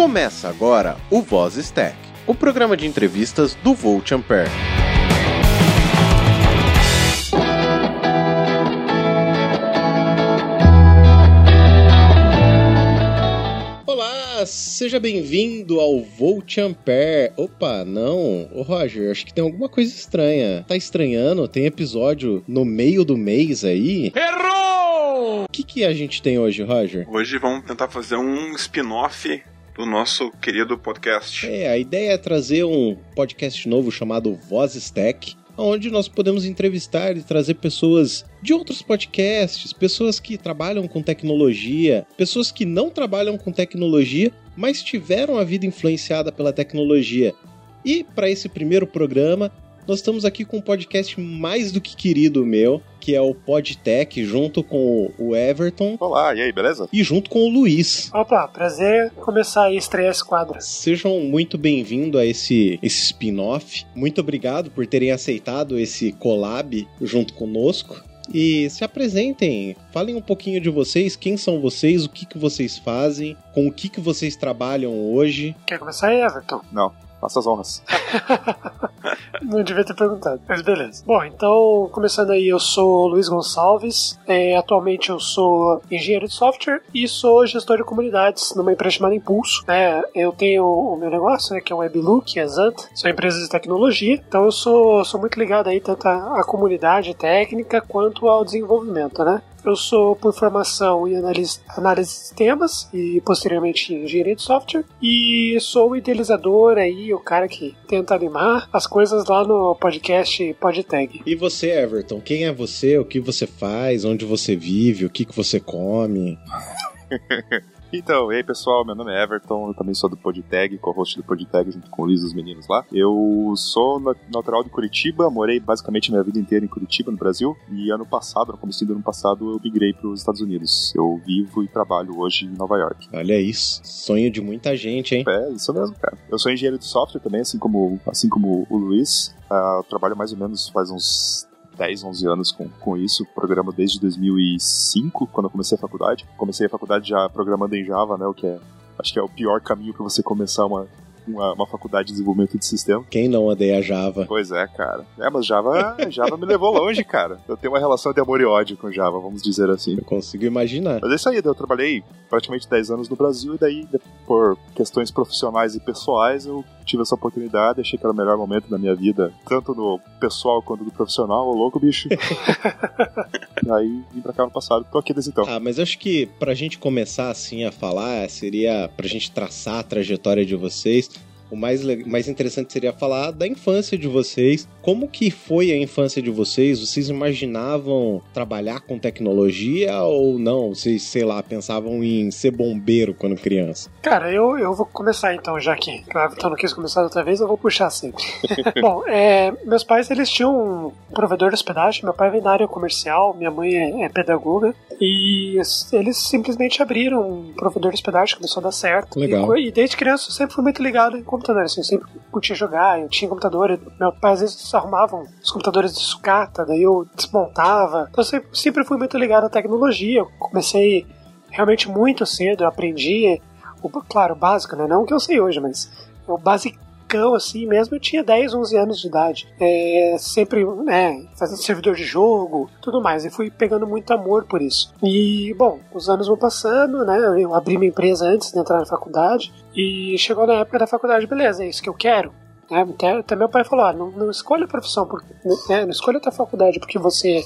Começa agora o Voz Stack, o programa de entrevistas do Volt Ampere. Olá, seja bem-vindo ao Volt Ampere. Opa, não, ô Roger, acho que tem alguma coisa estranha. Tá estranhando? Tem episódio no meio do mês aí? Errou! O que, que a gente tem hoje, Roger? Hoje vamos tentar fazer um spin-off do nosso querido podcast. É, a ideia é trazer um podcast novo chamado Voz Stack, onde nós podemos entrevistar e trazer pessoas de outros podcasts, pessoas que trabalham com tecnologia, pessoas que não trabalham com tecnologia, mas tiveram a vida influenciada pela tecnologia. E para esse primeiro programa, nós estamos aqui com um podcast mais do que querido meu, que é o Podtech, junto com o Everton Olá, e aí, beleza? e junto com o Luiz. Opa, prazer começar a estrear esse quadro. Sejam muito bem-vindos a esse, esse spin-off. Muito obrigado por terem aceitado esse collab junto conosco. E se apresentem, falem um pouquinho de vocês, quem são vocês, o que, que vocês fazem, com o que, que vocês trabalham hoje. Quer começar aí, Everton? Não, faça as honras. Não devia ter perguntado, mas beleza. Bom, então, começando aí, eu sou Luiz Gonçalves. É, atualmente eu sou engenheiro de software e sou gestor de comunidades numa empresa chamada Impulso. né? eu tenho o meu negócio, né, que é o WebLook, a Zant, são empresas de tecnologia. Então eu sou, sou muito ligado aí tanto à comunidade técnica quanto ao desenvolvimento, né? Eu sou por formação em análise, análise de sistemas e posteriormente em engenharia de software. E sou o idealizador aí, o cara que tenta animar as coisas lá no podcast PodTag. E você, Everton, quem é você, o que você faz, onde você vive, o que, que você come? Então, e aí pessoal, meu nome é Everton, eu também sou do Podtag, co-host do Podtag junto com o Luiz e os meninos lá. Eu sou na- natural de Curitiba, morei basicamente minha vida inteira em Curitiba, no Brasil, e ano passado, no começo do ano passado, eu migrei para os Estados Unidos. Eu vivo e trabalho hoje em Nova York. Olha isso, sonho de muita gente, hein? É, isso mesmo, cara. Eu sou engenheiro de software também, assim como, assim como o Luiz. Eu trabalho mais ou menos faz uns 10, 11 anos com, com isso. Programo desde 2005, quando eu comecei a faculdade. Comecei a faculdade já programando em Java, né? O que é, acho que é o pior caminho para você começar uma, uma, uma faculdade de desenvolvimento de sistema. Quem não odeia Java? Pois é, cara. É, mas Java, Java me levou longe, cara. Eu tenho uma relação de amor e ódio com Java, vamos dizer assim. Eu consigo imaginar. Mas é isso aí, eu trabalhei praticamente 10 anos no Brasil e daí, por questões profissionais e pessoais, eu tive essa oportunidade, achei que era o melhor momento da minha vida, tanto no pessoal quanto no profissional, ô louco, bicho. e aí vim pra cá no passado, tô aqui desde então. Ah, mas acho que pra gente começar assim a falar, seria pra gente traçar a trajetória de vocês. O mais, mais interessante seria falar da infância de vocês. Como que foi a infância de vocês? Vocês imaginavam trabalhar com tecnologia ou não? Vocês, sei lá, pensavam em ser bombeiro quando criança? Cara, eu, eu vou começar então, já que o Everton não quis começar outra vez, eu vou puxar sempre. Bom, é, meus pais eles tinham um provedor de hospedagem, meu pai vem da área comercial, minha mãe é, é pedagoga, e es- eles simplesmente abriram um provedor de hospedagem, começou a dar certo. Legal. E, e desde criança eu sempre fui muito ligado em computador, assim, eu sempre curtia jogar, eu tinha computador, meu pai às vezes arrumavam os computadores de sucata, daí eu desmontava. Então eu sempre, fui muito ligado à tecnologia, eu comecei realmente muito cedo, eu aprendi, o, claro, o básico, né? Não o que eu sei hoje, mas o basicão, assim, mesmo eu tinha 10, 11 anos de idade. É, sempre, né, fazendo servidor de jogo, tudo mais, e fui pegando muito amor por isso. E, bom, os anos vão passando, né, eu abri minha empresa antes de entrar na faculdade, e chegou na época da faculdade, beleza, é isso que eu quero. né? Até, até meu pai falou, ah, não, não escolha a profissão, por- né, não escolha a tua faculdade porque você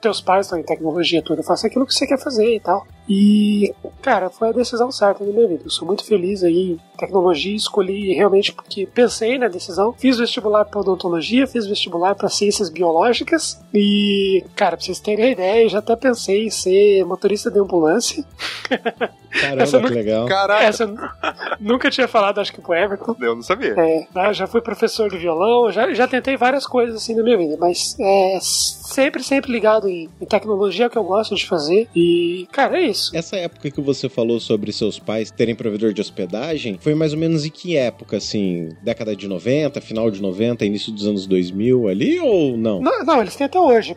teus pais estão em tecnologia tudo, faça aquilo que você quer fazer e tal. E, cara, foi a decisão certa na minha vida. Eu sou muito feliz aí tecnologia, escolhi realmente porque pensei na decisão. Fiz vestibular para odontologia, fiz vestibular para ciências biológicas e, cara, pra vocês terem a ideia, eu já até pensei em ser motorista de ambulância. Caramba, Essa que nunca- legal. Caraca, Essa nunca tinha falado, acho que pro Everton. eu não sabia. É, né, já fui professor de violão, já, já tentei várias coisas assim na minha vida, mas é sempre, sempre ligado em, em tecnologia, é o que eu gosto de fazer. E, cara, é isso. Essa época que você falou sobre seus pais terem provedor de hospedagem, foi mais ou menos em que época, assim? Década de 90, final de 90, início dos anos 2000 ali ou não? Não, não, eles têm até hoje.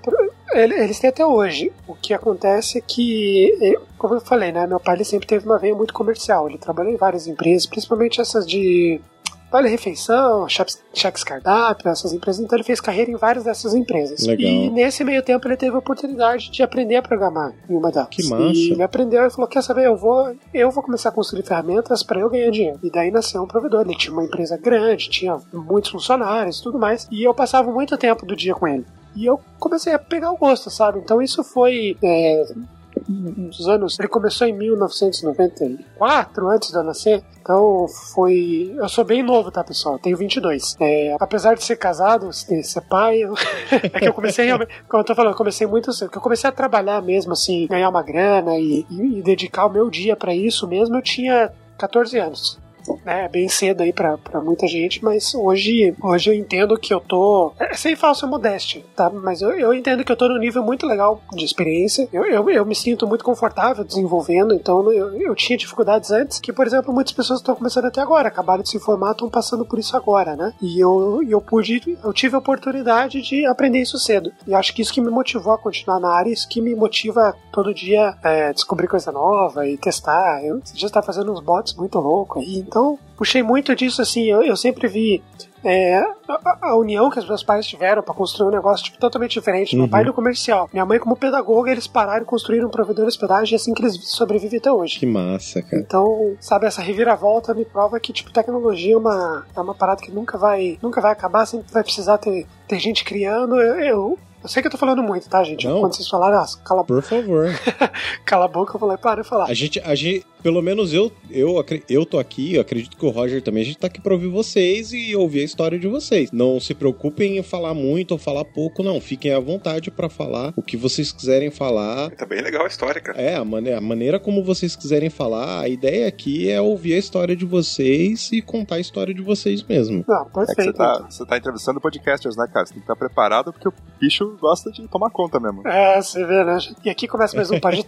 Eles têm até hoje. O que acontece é que, como eu falei, né? Meu pai sempre teve uma veia muito comercial. Ele trabalhou em várias empresas, principalmente essas de Vale Refeição, Cheques Cardápio, essas empresas. Então ele fez carreira em várias dessas empresas. Legal. E nesse meio tempo ele teve a oportunidade de aprender a programar em uma delas. Que massa. E ele aprendeu e falou: Quer saber? Eu vou, eu vou começar a construir ferramentas para eu ganhar dinheiro. E daí nasceu um provedor. Ele tinha uma empresa grande, tinha muitos funcionários e tudo mais. E eu passava muito tempo do dia com ele. E eu comecei a pegar o gosto, sabe? Então isso foi é, uns anos. Ele começou em 1994, antes de eu nascer. Então foi. Eu sou bem novo, tá, pessoal? Tenho 22. É, apesar de ser casado, ser pai, eu... é que eu comecei realmente. Como eu tô falando, eu comecei muito cedo. eu comecei a trabalhar mesmo, assim, ganhar uma grana e, e, e dedicar o meu dia para isso mesmo, eu tinha 14 anos né, bem cedo aí pra, pra muita gente, mas hoje, hoje eu entendo que eu tô. É, sem falsa modéstia, tá? Mas eu, eu entendo que eu tô num nível muito legal de experiência. Eu, eu, eu me sinto muito confortável desenvolvendo, então eu, eu tinha dificuldades antes, que, por exemplo, muitas pessoas estão começando até agora, acabaram de se formar, estão passando por isso agora, né? E eu, eu pude, eu tive a oportunidade de aprender isso cedo. E acho que isso que me motivou a continuar na área, isso que me motiva todo dia é, descobrir coisa nova e testar. Eu já está fazendo uns bots muito loucos aí, então, puxei muito disso, assim, eu, eu sempre vi é, a, a, união que os meus pais tiveram para construir um negócio tipo, totalmente diferente. Meu pai uhum. no comercial, minha mãe como pedagoga, eles pararam e construíram um provedor de hospedagem e assim que eles sobrevivem até hoje. Que massa, cara. Então, sabe, essa reviravolta me prova que, tipo, tecnologia é uma, é uma parada que nunca vai, nunca vai acabar, sempre vai precisar ter, ter gente criando. eu, eu eu sei que eu tô falando muito, tá, gente? Não. Quando vocês falaram, ah, cala a boca. Por favor. cala a boca, eu falei, para de falar. A gente, a gente, pelo menos eu, eu, eu tô aqui, eu acredito que o Roger também, a gente tá aqui pra ouvir vocês e ouvir a história de vocês. Não se preocupem em falar muito ou falar pouco, não. Fiquem à vontade para falar o que vocês quiserem falar. Tá bem legal a história, cara. É, a maneira, a maneira como vocês quiserem falar, a ideia aqui é ouvir a história de vocês e contar a história de vocês mesmo. Não, perfeito. É você, tá, você tá entrevistando podcasters, né, cara? Você tem que estar preparado porque o bicho gosta de tomar conta mesmo. É, você vê, né? E aqui começa mais um pod...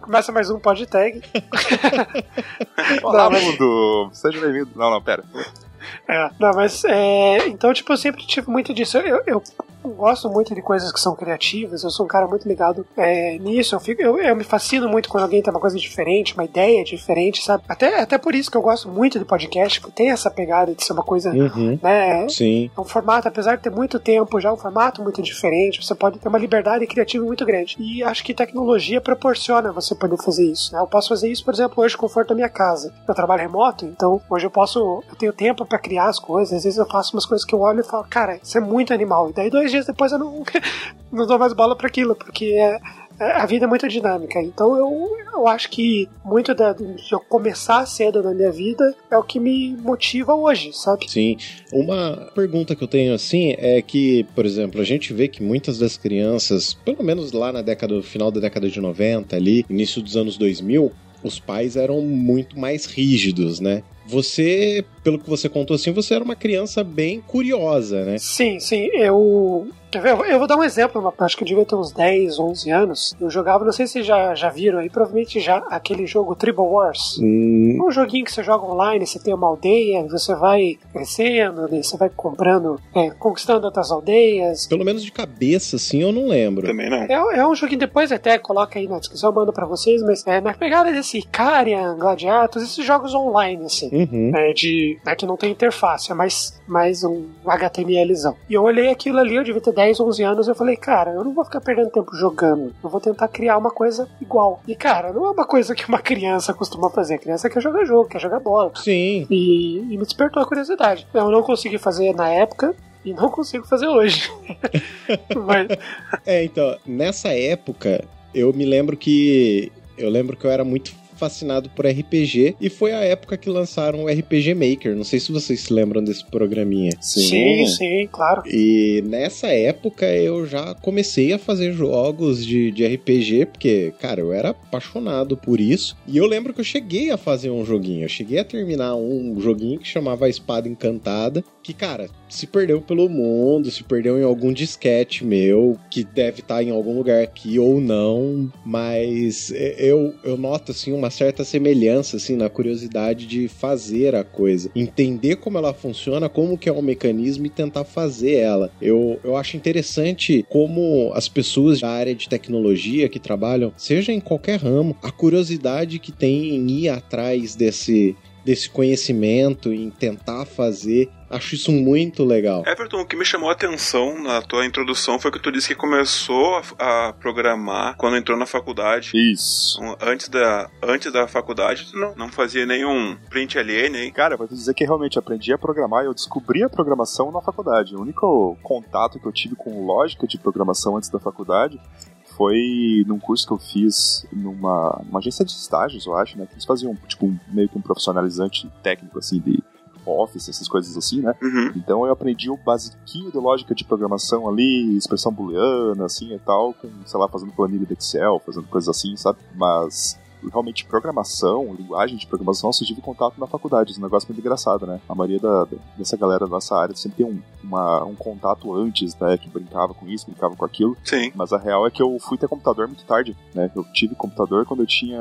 começa mais um pod tag. Olá, não, mundo! Seja bem-vindo. Não, não, pera. É, não, mas é, então, tipo, eu sempre tive muito disso. Eu, eu, gosto muito de coisas que são criativas, eu sou um cara muito ligado é, nisso. Eu, fico, eu, eu, me fascino muito quando alguém tem uma coisa diferente, uma ideia diferente, sabe? Até, até por isso que eu gosto muito de podcast, porque tem essa pegada de ser uma coisa, uhum. né? Sim. É um formato, apesar de ter muito tempo, já é um formato muito diferente, você pode ter uma liberdade criativa muito grande. E acho que tecnologia proporciona você poder fazer isso, né? Eu posso fazer isso, por exemplo, hoje, conforto da minha casa. Eu trabalho remoto, então hoje eu posso, eu tenho tempo para criar as coisas, às vezes eu faço umas coisas que eu olho e falo, cara, isso é muito animal. E daí dois dias depois eu não, não dou mais bola para aquilo, porque é, é, a vida é muito dinâmica. Então eu, eu acho que muito da, de eu começar cedo na minha vida é o que me motiva hoje, sabe? Sim. Uma pergunta que eu tenho assim é que, por exemplo, a gente vê que muitas das crianças, pelo menos lá na década, final da década de 90, ali, início dos anos 2000, os pais eram muito mais rígidos, né? Você, pelo que você contou assim, você era uma criança bem curiosa, né? Sim, sim. Eu Quer ver? Eu vou dar um exemplo, acho que eu devia ter uns 10, 11 anos. Eu jogava, não sei se já, já viram aí, provavelmente já, aquele jogo Tribal Wars. Hum. Um joguinho que você joga online, você tem uma aldeia, você vai crescendo, né? você vai comprando, é, conquistando outras aldeias. Pelo menos de cabeça, assim, eu não lembro. Também não. É, é um joguinho, depois até coloca aí na descrição, eu mando pra vocês, mas é na pegada desse Icarian, Gladiatos, esses jogos online, assim, uhum. é, de, é que não tem interface, é mais, mais um HTMLzão. E eu olhei aquilo ali, eu devia ter 10, 11 anos, eu falei, cara, eu não vou ficar perdendo tempo jogando. Eu vou tentar criar uma coisa igual. E, cara, não é uma coisa que uma criança costuma fazer. A criança quer jogar jogo, quer jogar bola. Sim. E, e me despertou a curiosidade. Eu não consegui fazer na época, e não consigo fazer hoje. Mas... É, então, nessa época, eu me lembro que. Eu lembro que eu era muito fascinado por RPG e foi a época que lançaram o RPG Maker. Não sei se vocês se lembram desse programinha. Sim, sim, sim claro. E nessa época eu já comecei a fazer jogos de, de RPG, porque, cara, eu era apaixonado por isso. E eu lembro que eu cheguei a fazer um joguinho. Eu cheguei a terminar um joguinho que chamava Espada Encantada, que, cara, se perdeu pelo mundo, se perdeu em algum disquete meu, que deve estar em algum lugar aqui ou não, mas eu, eu noto, assim, uma certa semelhança, assim, na curiosidade de fazer a coisa. Entender como ela funciona, como que é o mecanismo e tentar fazer ela. Eu, eu acho interessante como as pessoas da área de tecnologia que trabalham, seja em qualquer ramo, a curiosidade que tem em ir atrás desse desse conhecimento em tentar fazer. Acho isso muito legal. Everton, o que me chamou a atenção na tua introdução foi que tu disse que começou a, a programar quando entrou na faculdade. Isso. Antes da, antes da faculdade, tu não, não fazia nenhum print alien, hein? Cara, vou te dizer que realmente aprendi a programar e eu descobri a programação na faculdade. O único contato que eu tive com lógica de programação antes da faculdade foi num curso que eu fiz numa, numa agência de estágios, eu acho, né? Que eles faziam, tipo, um, meio que um profissionalizante técnico, assim, de Office, essas coisas assim, né? Uhum. Então eu aprendi o basiquinho de lógica de programação ali, expressão booleana, assim e tal, com, sei lá, fazendo planilha de Excel, fazendo coisas assim, sabe? Mas realmente programação, linguagem de programação, só tive contato na faculdade. Esse negócio é muito engraçado, né? A maioria da, dessa galera da nossa área sempre tem um, uma, um contato antes, né? Que brincava com isso, brincava com aquilo. Sim. Mas a real é que eu fui ter computador muito tarde, né? Eu tive computador quando eu tinha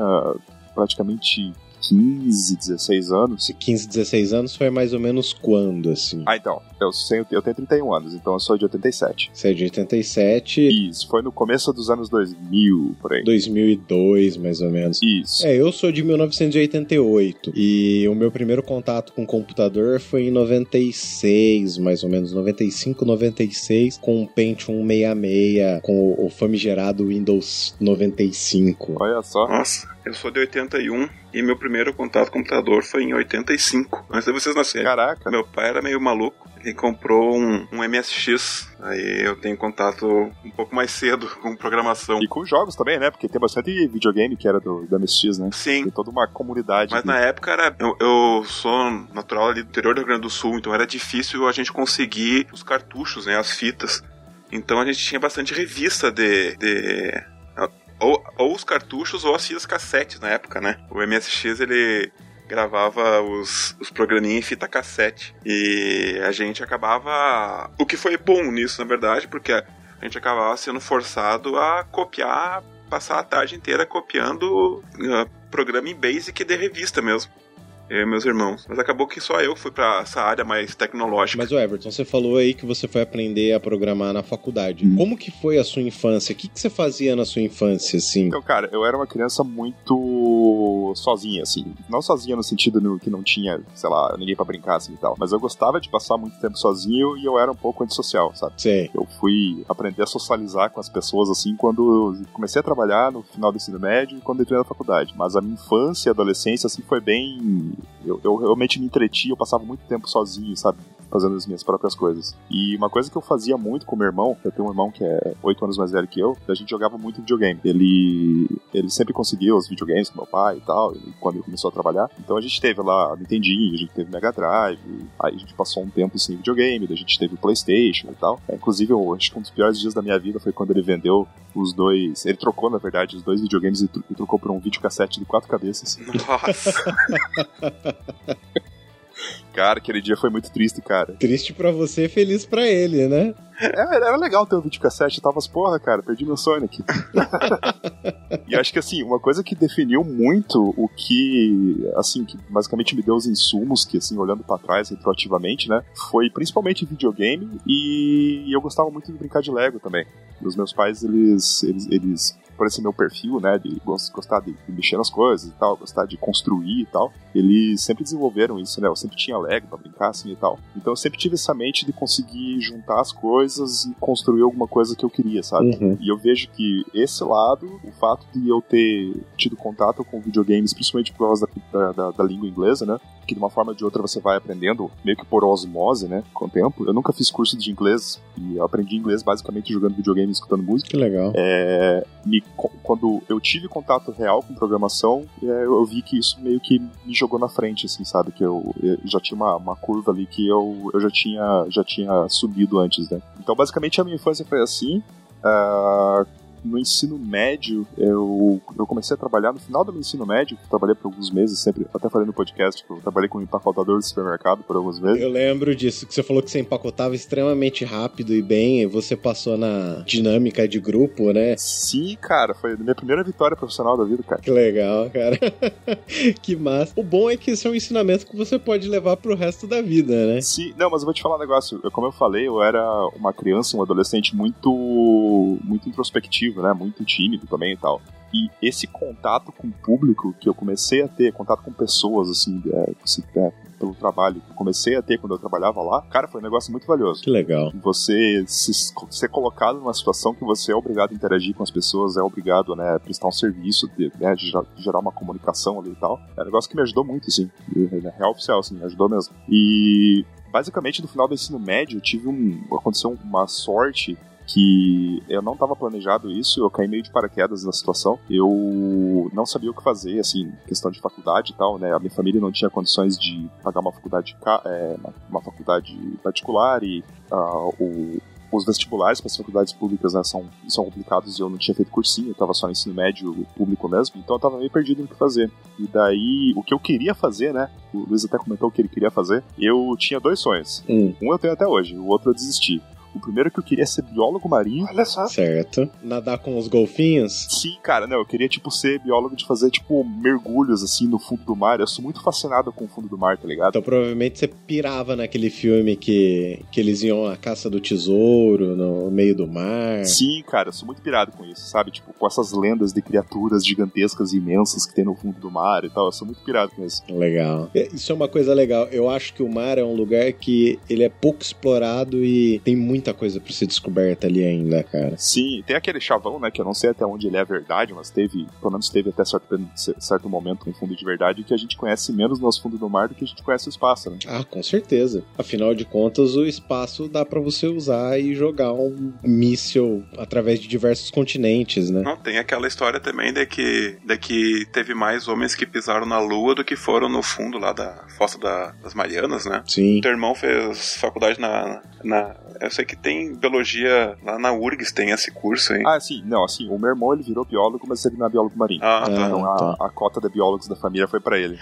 praticamente 15, 16 anos. Se 15, 16 anos foi mais ou menos quando, assim? Ah, então. Eu, sei, eu tenho 31 anos, então eu sou de 87. Você é de 87. Isso, foi no começo dos anos 2000, por aí. 2002, mais ou menos. Isso. É, eu sou de 1988. E o meu primeiro contato com computador foi em 96, mais ou menos. 95, 96, com o Pentium 66, com o famigerado Windows 95. Olha só. Nossa, eu sou de 81 e meu primeiro contato com computador foi em 85, antes de vocês nascerem. Caraca. Meu pai era meio maluco. Ele comprou um, um MSX. Aí eu tenho contato um pouco mais cedo com programação. E com jogos também, né? Porque tem bastante videogame que era do, do MSX, né? Sim. Tem toda uma comunidade. Mas que- na época era. Eu, eu sou natural ali do interior do Rio Grande do Sul, então era difícil a gente conseguir os cartuchos, né? As fitas. Então a gente tinha bastante revista de. de ou, ou os cartuchos ou as fitas cassetes na época, né? O MSX ele gravava os, os programinhas em fita cassete. E a gente acabava. O que foi bom nisso, na verdade, porque a gente acabava sendo forçado a copiar, passar a tarde inteira copiando uh, programa em Basic de revista mesmo. Eu e meus irmãos. Mas acabou que só eu fui pra essa área mais tecnológica. Mas o Everton, você falou aí que você foi aprender a programar na faculdade. Hum. Como que foi a sua infância? O que, que você fazia na sua infância, assim? Então, cara, eu era uma criança muito sozinha, assim. Não sozinha no sentido no, que não tinha, sei lá, ninguém pra brincar, assim e tal. Mas eu gostava de passar muito tempo sozinho e eu era um pouco antissocial, sabe? Sei. Eu fui aprender a socializar com as pessoas, assim, quando comecei a trabalhar no final do ensino médio e quando entrei na faculdade. Mas a minha infância e adolescência, assim, foi bem. Eu, eu realmente me entreti, eu passava muito tempo sozinho, sabe? Fazendo as minhas próprias coisas. E uma coisa que eu fazia muito com meu irmão, eu tenho um irmão que é oito anos mais velho que eu, a gente jogava muito videogame. Ele, ele sempre conseguia os videogames com meu pai e tal, e quando ele começou a trabalhar. Então a gente teve lá Nintendinho, a gente teve Mega Drive, aí a gente passou um tempo sem videogame, a gente teve o PlayStation e tal. É, inclusive, eu acho que um dos piores dias da minha vida foi quando ele vendeu os dois. Ele trocou, na verdade, os dois videogames e, tro- e trocou por um videocassete de quatro cabeças. Nossa. Cara, aquele dia foi muito triste, cara. Triste pra você, feliz pra ele, né? É, era legal ter um videocassete, eu tava as porra, cara, perdi meu Sonic. e acho que assim, uma coisa que definiu muito o que, assim, que basicamente me deu os insumos, que assim, olhando pra trás retroativamente, né, foi principalmente videogame e eu gostava muito de brincar de Lego também. Os meus pais, eles, eles, eles por esse meu perfil, né, de gos- gostar de, de mexer nas coisas e tal, gostar de construir e tal, eles sempre desenvolveram isso, né, eu sempre tinha Lego pra brincar assim e tal. Então eu sempre tive essa mente de conseguir juntar as coisas e construir alguma coisa que eu queria, sabe? Uhum. E eu vejo que esse lado, o fato de eu ter tido contato com videogames, principalmente por causa da, da, da- língua inglesa, né? Que de uma forma ou de outra você vai aprendendo meio que por osmose, né? Com o tempo. Eu nunca fiz curso de inglês e eu aprendi inglês basicamente jogando videogame e escutando música. Que legal. É, me- quando eu tive contato real com programação, é, eu, vi que isso meio que me jogou na frente, assim, sabe? Que eu, eu já tinha uma, uma curva ali que eu, eu já, tinha, já tinha subido antes, né? Então, basicamente, a minha infância foi assim. ah, no ensino médio, eu, eu comecei a trabalhar no final do meu ensino médio, trabalhei por alguns meses, sempre, até falei no podcast, que eu trabalhei como empacotador de supermercado por alguns meses. Eu lembro disso, que você falou que você empacotava extremamente rápido e bem, e você passou na dinâmica de grupo, né? Sim, cara, foi a minha primeira vitória profissional da vida, cara. Que legal, cara. que massa. O bom é que esse é um ensinamento que você pode levar pro resto da vida, né? Sim, não, mas eu vou te falar um negócio. Eu, como eu falei, eu era uma criança, um adolescente muito, muito introspectivo, né? Muito tímido também e tal. E esse contato com o público que eu comecei a ter, contato com pessoas, assim, é, é, pelo trabalho que eu comecei a ter quando eu trabalhava lá, cara, foi um negócio muito valioso. Que legal. Você se, ser colocado numa situação que você é obrigado a interagir com as pessoas, é obrigado, né, a prestar um serviço, de, né, de gerar uma comunicação ali e tal. É um negócio que me ajudou muito, assim. Real oficial, assim, me ajudou mesmo. E basicamente no final do ensino médio tive um aconteceu uma sorte que eu não estava planejado isso, eu caí meio de paraquedas na situação. Eu não sabia o que fazer, assim, questão de faculdade e tal, né? A minha família não tinha condições de pagar uma faculdade, é, uma faculdade particular e uh, o, os vestibulares para as faculdades públicas né, são, são complicados e eu não tinha feito cursinho, eu estava só no ensino médio público mesmo, então eu estava meio perdido no que fazer. E daí, o que eu queria fazer, né? O Luiz até comentou o que ele queria fazer. Eu tinha dois sonhos. Hum. Um eu tenho até hoje, o outro eu desisti. O primeiro é que eu queria ser biólogo marinho. Olha só. Certo. Nadar com os golfinhos? Sim, cara, não, eu queria, tipo, ser biólogo de fazer, tipo, mergulhos, assim, no fundo do mar. Eu sou muito fascinado com o fundo do mar, tá ligado? Então provavelmente você pirava naquele filme que, que eles iam à caça do tesouro no meio do mar. Sim, cara, eu sou muito pirado com isso, sabe? Tipo, com essas lendas de criaturas gigantescas e imensas que tem no fundo do mar e tal. Eu sou muito pirado com isso. Legal. Isso é uma coisa legal. Eu acho que o mar é um lugar que ele é pouco explorado e tem muito muita coisa pra ser descoberta ali ainda, cara. Sim, tem aquele chavão, né, que eu não sei até onde ele é verdade, mas teve, pelo menos teve até certo, certo momento um fundo de verdade que a gente conhece menos nosso fundo do mar do que a gente conhece o espaço, né? Ah, com certeza. Afinal de contas, o espaço dá para você usar e jogar um míssil através de diversos continentes, né? Não, tem aquela história também de que, de que teve mais homens que pisaram na Lua do que foram no fundo lá da Fossa da, das Marianas, né? Sim. Teu irmão fez faculdade na, na eu sei que tem biologia lá na URGS, tem esse curso aí. Ah, sim, não, assim, o meu irmão ele virou biólogo, mas ele não é biólogo marinho. Ah, tá. Então a, tá. a cota de biólogos da família foi pra ele.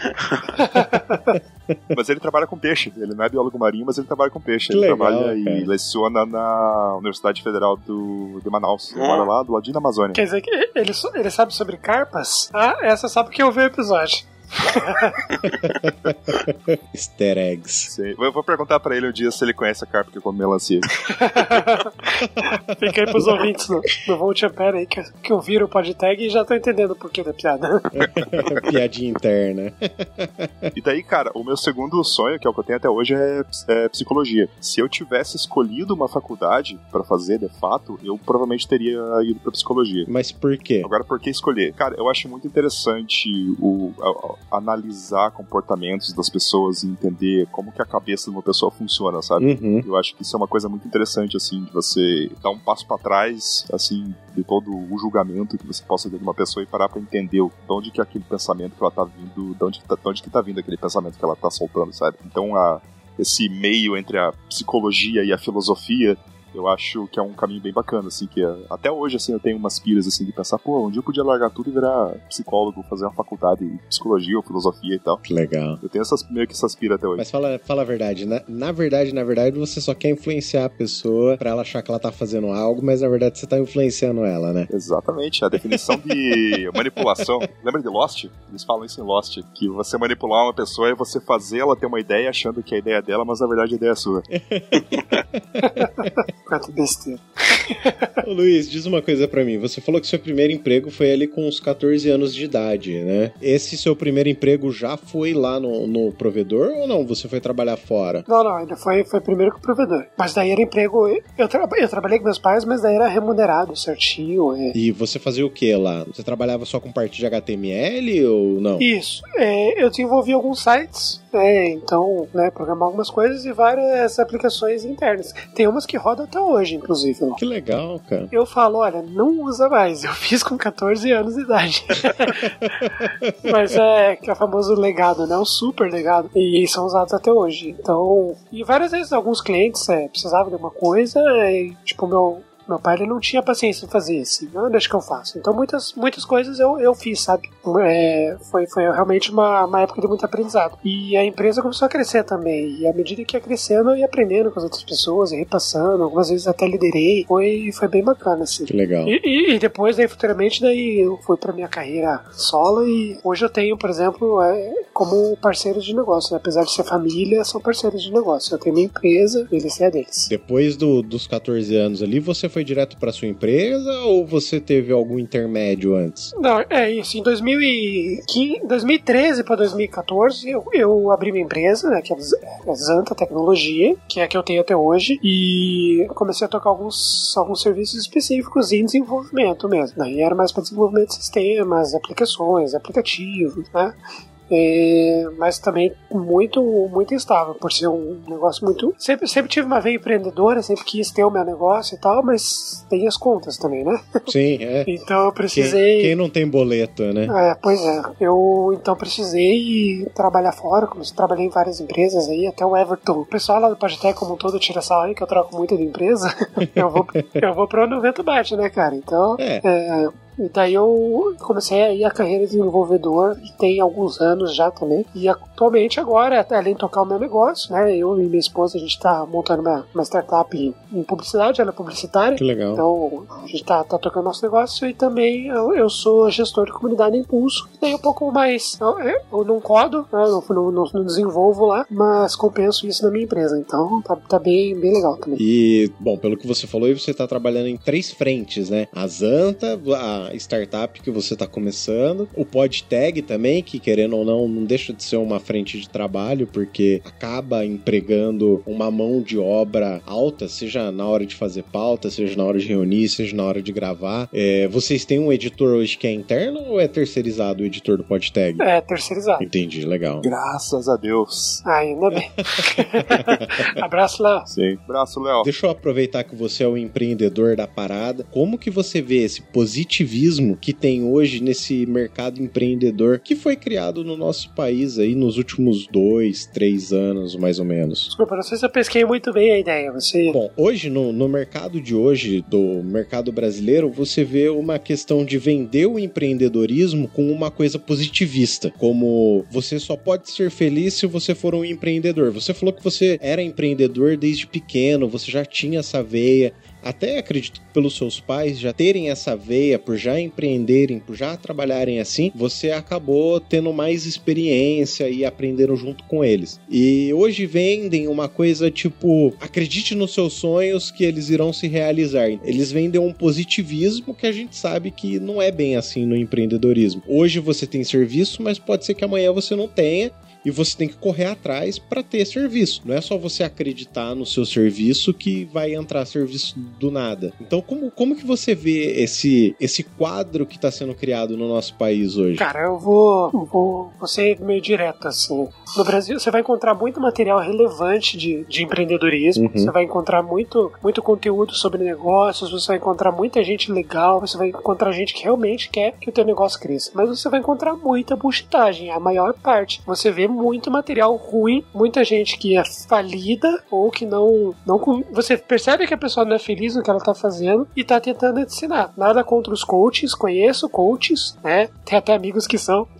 mas ele trabalha com peixe. Ele não é biólogo marinho, mas ele trabalha com peixe. Que ele legal, trabalha cara. e leciona na Universidade Federal do, de Manaus. Ele mora lá do ladinho da Amazônia. Quer dizer que ele, ele sabe sobre carpas? Ah, essa sabe que eu vi o episódio. Easter eggs. Sei. Eu vou perguntar pra ele um dia se ele conhece a carpa que come melancia. Fica aí pros ouvintes no, no Volt Ampere aí que, que ouviram o podtag e já estão entendendo o porquê da piada. Piadinha interna. E daí, cara, o meu segundo sonho, que é o que eu tenho até hoje, é, é psicologia. Se eu tivesse escolhido uma faculdade pra fazer, de fato, eu provavelmente teria ido pra psicologia. Mas por quê? Agora, por que escolher? Cara, eu acho muito interessante o, a- a- analisar comportamentos das pessoas e entender como que a cabeça de uma pessoa funciona, sabe? Uhum. Eu acho que isso é uma coisa muito interessante, assim, de você dar um passo pra trás, assim, de todo o julgamento que você possa ter de uma pessoa e parar pra entender de onde que é aquele pensamento que ela tá vindo, de onde que tá, de onde que tá vindo aquele pensamento que ela tá soltando, sabe? Então, a, esse meio entre a psicologia e a filosofia, eu acho que é um caminho bem bacana, assim, que é- até hoje, assim, eu tenho umas piras, assim, de pensar, pô, um dia eu podia largar tudo e virar psicólogo, fazer uma faculdade de psicologia ou filosofia e tal. Que legal. Eu tenho essas, meio que essas piras até hoje. Mas fala, fala a verdade. Na, na verdade, na verdade, você só quer influenciar a pessoa pra ela achar que ela tá fazendo algo, mas na verdade você tá influenciando ela, né? Exatamente, a definição de manipulação. Lembra de Lost? Eles falam isso em Lost, que você manipular uma pessoa é você fazer ela ter uma ideia achando que a ideia é dela, mas na verdade a ideia é sua. Quanto besteira. Ô, Luiz, diz uma coisa pra mim. Você falou que seu primeiro emprego foi ali com uns 14 anos de idade, né? Esse seu primeiro emprego já foi lá no, no provedor ou não? Você foi trabalhar fora? Não, não, ainda foi, foi primeiro com o provedor. Mas daí era emprego. Eu, tra eu trabalhei com meus pais, mas daí era remunerado certinho. É. E você fazia o que lá? Você trabalhava só com parte de HTML ou não? Isso. É, eu desenvolvi alguns sites, né, então, né, programar algumas coisas e várias aplicações internas. Tem umas que rodam até hoje, inclusive. lá. Que legal, cara. Eu falo, olha, não usa mais. Eu fiz com 14 anos de idade. Mas é que é o famoso legado, né? Um super legado. E são usados até hoje. Então, e várias vezes alguns clientes é, precisavam de uma coisa, e, tipo, meu Meu pai ele não tinha paciência de fazer assim, não deixa que eu faço. Então muitas, muitas coisas eu, eu fiz, sabe? É, foi, foi realmente uma, uma época de muito aprendizado. E a empresa começou a crescer também. E à medida que ia crescendo, eu ia aprendendo com as outras pessoas, e repassando. Algumas vezes até liderei. Foi, foi bem bacana, assim. Que legal. E, e, e depois, daí, futuramente, daí eu fui pra minha carreira solo e hoje eu tenho, por exemplo, é, como parceiro de negócio. Né? Apesar de ser família, são parceiros de negócio. Eu tenho minha empresa, eles é a deles. Depois do, dos 14 anos ali, você foi direto pra sua empresa ou você teve algum intermédio antes? Não, é isso. Em 2015, 2013 para 2014, eu, eu abri minha empresa, né, que é a Zanta Tecnologia, que é a que eu tenho até hoje, e comecei a tocar alguns, alguns serviços específicos em desenvolvimento mesmo. Daí era mais para desenvolvimento de sistemas, aplicações, aplicativos, né? É, mas também muito muito instável, por ser um negócio muito. Sempre, sempre tive uma veia empreendedora, sempre quis ter o meu negócio e tal, mas tem as contas também, né? Sim, é. então eu precisei. Quem, quem, não tem boleto, né? É, pois é. Eu então precisei trabalhar fora, comecei, trabalhei em várias empresas aí, até o Everton. O pessoal lá do Pagitec como um todo tira sal aí, que eu troco muito de empresa. eu vou, eu vou pra 90 bate, né, cara? Então. É. é e daí eu comecei a ir a carreira de desenvolvedor, tem alguns anos já também. E atualmente agora, além de tocar o meu negócio, né? Eu e minha esposa, a gente está montando uma, uma startup em, em, publicidade, ela é publicitária. Que legal. Então a gente está tá tocando nosso negócio e também eu, eu, sou gestor de comunidade Impulso. E daí um pouco mais. Eu, eu não codo, né, eu não, não, não, desenvolvo lá, mas compenso isso na minha empresa. Então tá, tá bem, bem legal também. E, bom, pelo que você falou, você está trabalhando em três frentes, né? A Zanta, a startup que você está começando, o PodTag também, que querendo ou não, não deixa de ser uma frente de trabalho, porque acaba empregando uma mão de obra alta, seja na hora de fazer pauta, seja na hora de reunir, seja na hora de gravar. É, vocês têm um editor hoje que é interno ou é terceirizado o editor do PodTag? É, terceirizado. Entendi, legal. Graças a Deus. Ainda bem. Abraço, Léo. Sim, abraço, Léo. Deixa eu aproveitar que você é o empreendedor da parada. Como que você vê esse positivismo que tem hoje nesse mercado empreendedor que foi criado no nosso país aí nos últimos dois, três anos, mais ou menos. Desculpa, não sei se eu pesquei muito bem a ideia. Você... Bom, hoje, no, no mercado de hoje, do mercado brasileiro, você vê uma questão de vender o empreendedorismo com uma coisa positivista, como você só pode ser feliz se você for um empreendedor. Você falou que você era empreendedor desde pequeno, você já tinha essa veia até acredito que pelos seus pais já terem essa veia, por já empreenderem, por já trabalharem assim, você acabou tendo mais experiência e aprenderam junto com eles. E hoje vendem uma coisa tipo: acredite nos seus sonhos que eles irão se realizar. Eles vendem um positivismo que a gente sabe que não é bem assim no empreendedorismo. Hoje você tem serviço, mas pode ser que amanhã você não tenha e você tem que correr atrás para ter serviço. Não é só você acreditar no seu serviço que vai entrar serviço do nada. Então, como, como que você vê esse, esse quadro que está sendo criado no nosso país hoje? Cara, eu vou, vou, vou ser meio direto assim. No Brasil, você vai encontrar muito material relevante de, de empreendedorismo, uhum. você vai encontrar muito, muito conteúdo sobre negócios, você vai encontrar muita gente legal, você vai encontrar gente que realmente quer que o teu negócio cresça. Mas você vai encontrar muita buchitagem, a maior parte. Você vê muito material ruim, muita gente que é falida ou que não, não. Você percebe que a pessoa não é feliz no que ela tá fazendo e tá tentando ensinar. Nada contra os coaches, conheço coaches, né? Tem até amigos que são.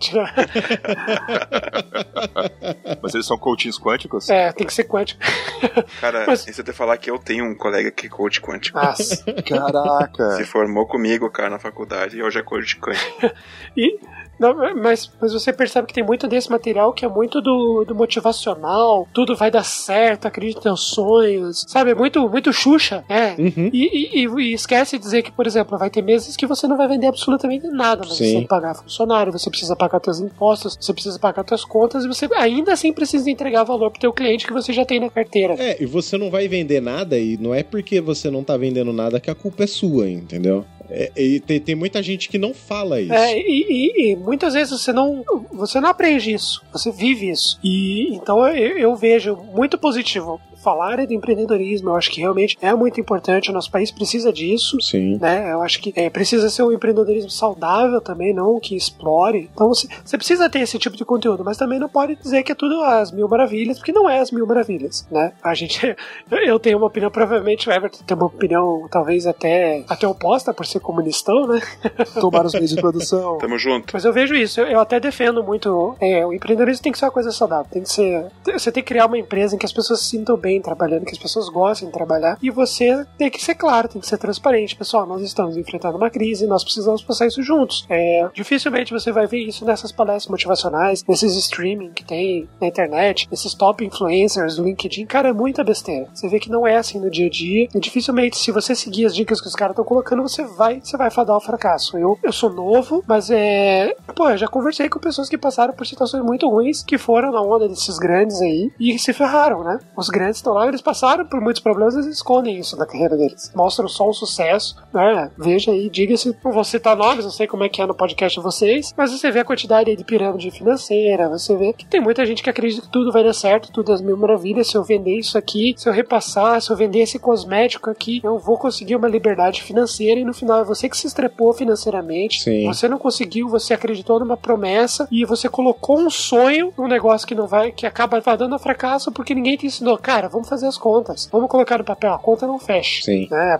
Mas eles são coaches quânticos? É, tem que ser quântico. Cara, Mas... você até falar que eu tenho um colega que é coach quântico. Nossa. Caraca. Se formou comigo, cara, na faculdade e hoje é coach quântico. e não, mas, mas você percebe que tem muito desse material que é muito do, do motivacional, tudo vai dar certo, acredita nos sonhos, sabe? É muito, muito Xuxa, é. Uhum. E, e, e, esquece de dizer que, por exemplo, vai ter meses que você não vai vender absolutamente nada, mas Sim. você tem que pagar funcionário, você precisa pagar seus impostos, você precisa pagar suas contas e você ainda assim precisa entregar valor pro teu cliente que você já tem na carteira. É, e você não vai vender nada e não é porque você não tá vendendo nada que a culpa é sua, entendeu? É, e tem, tem, muita gente que não fala isso. É, e, e, e, muitas vezes você não, você não aprende isso, você vive isso. E então eu, eu vejo muito positivo falar de empreendedorismo. Eu acho que realmente é muito importante. O nosso país precisa disso. Sim. Né? Eu acho que é, precisa ser um empreendedorismo saudável também, não que explore. Então você, você precisa ter esse tipo de conteúdo, mas também não pode dizer que é tudo as mil maravilhas, porque não é as mil maravilhas, né? A gente, eu tenho uma opinião, provavelmente o Everton tem uma opinião talvez até, até oposta por ser comunistão, né? Tomar os meios de produção. Tamo junto. Mas eu vejo isso, eu, eu até defendo muito. É, o empreendedorismo tem que ser uma coisa saudável, tem que ser. Você tem que criar uma empresa em que as pessoas se sintam bem trabalhando, que as pessoas gostem de trabalhar, e você tem que ser claro, tem que ser transparente. Pessoal, nós estamos enfrentando uma crise, nós precisamos passar isso juntos. É, dificilmente você vai ver isso nessas palestras motivacionais, nesses streaming que tem na internet, esses top influencers do LinkedIn. Cara, é muita besteira. Você vê que não é assim no dia a dia. E dificilmente, se você seguir as dicas que os caras estão colocando, você vai, você vai fadar ao fracasso. Eu, eu sou novo, mas é. Pô, eu já conversei com pessoas que passaram por situações muito ruins, que foram na onda desses grandes aí e se ferraram, né? Os grandes estão lá, eles passaram por muitos problemas, eles escondem isso da carreira deles. Mostram só o sucesso, né? Veja aí, diga-se, não vou citar nomes, não sei como é que é no podcast de vocês, mas você vê a quantidade aí de pirâmide financeira, você vê que tem muita gente que acredita que tudo vai dar certo, tudo é as mil maravilhas, se eu vender isso aqui, se eu repassar, se eu vender esse cosmético aqui, eu vou conseguir uma liberdade financeira e no final é você que se estrepou financeiramente, Sim. você não conseguiu, você acreditou numa promessa e você colocou um sonho num negócio que não vai, que acaba dando a fracasso porque ninguém te ensinou, cara, vamos fazer as contas, vamos colocar no papel, a conta não fecha. Sim. É,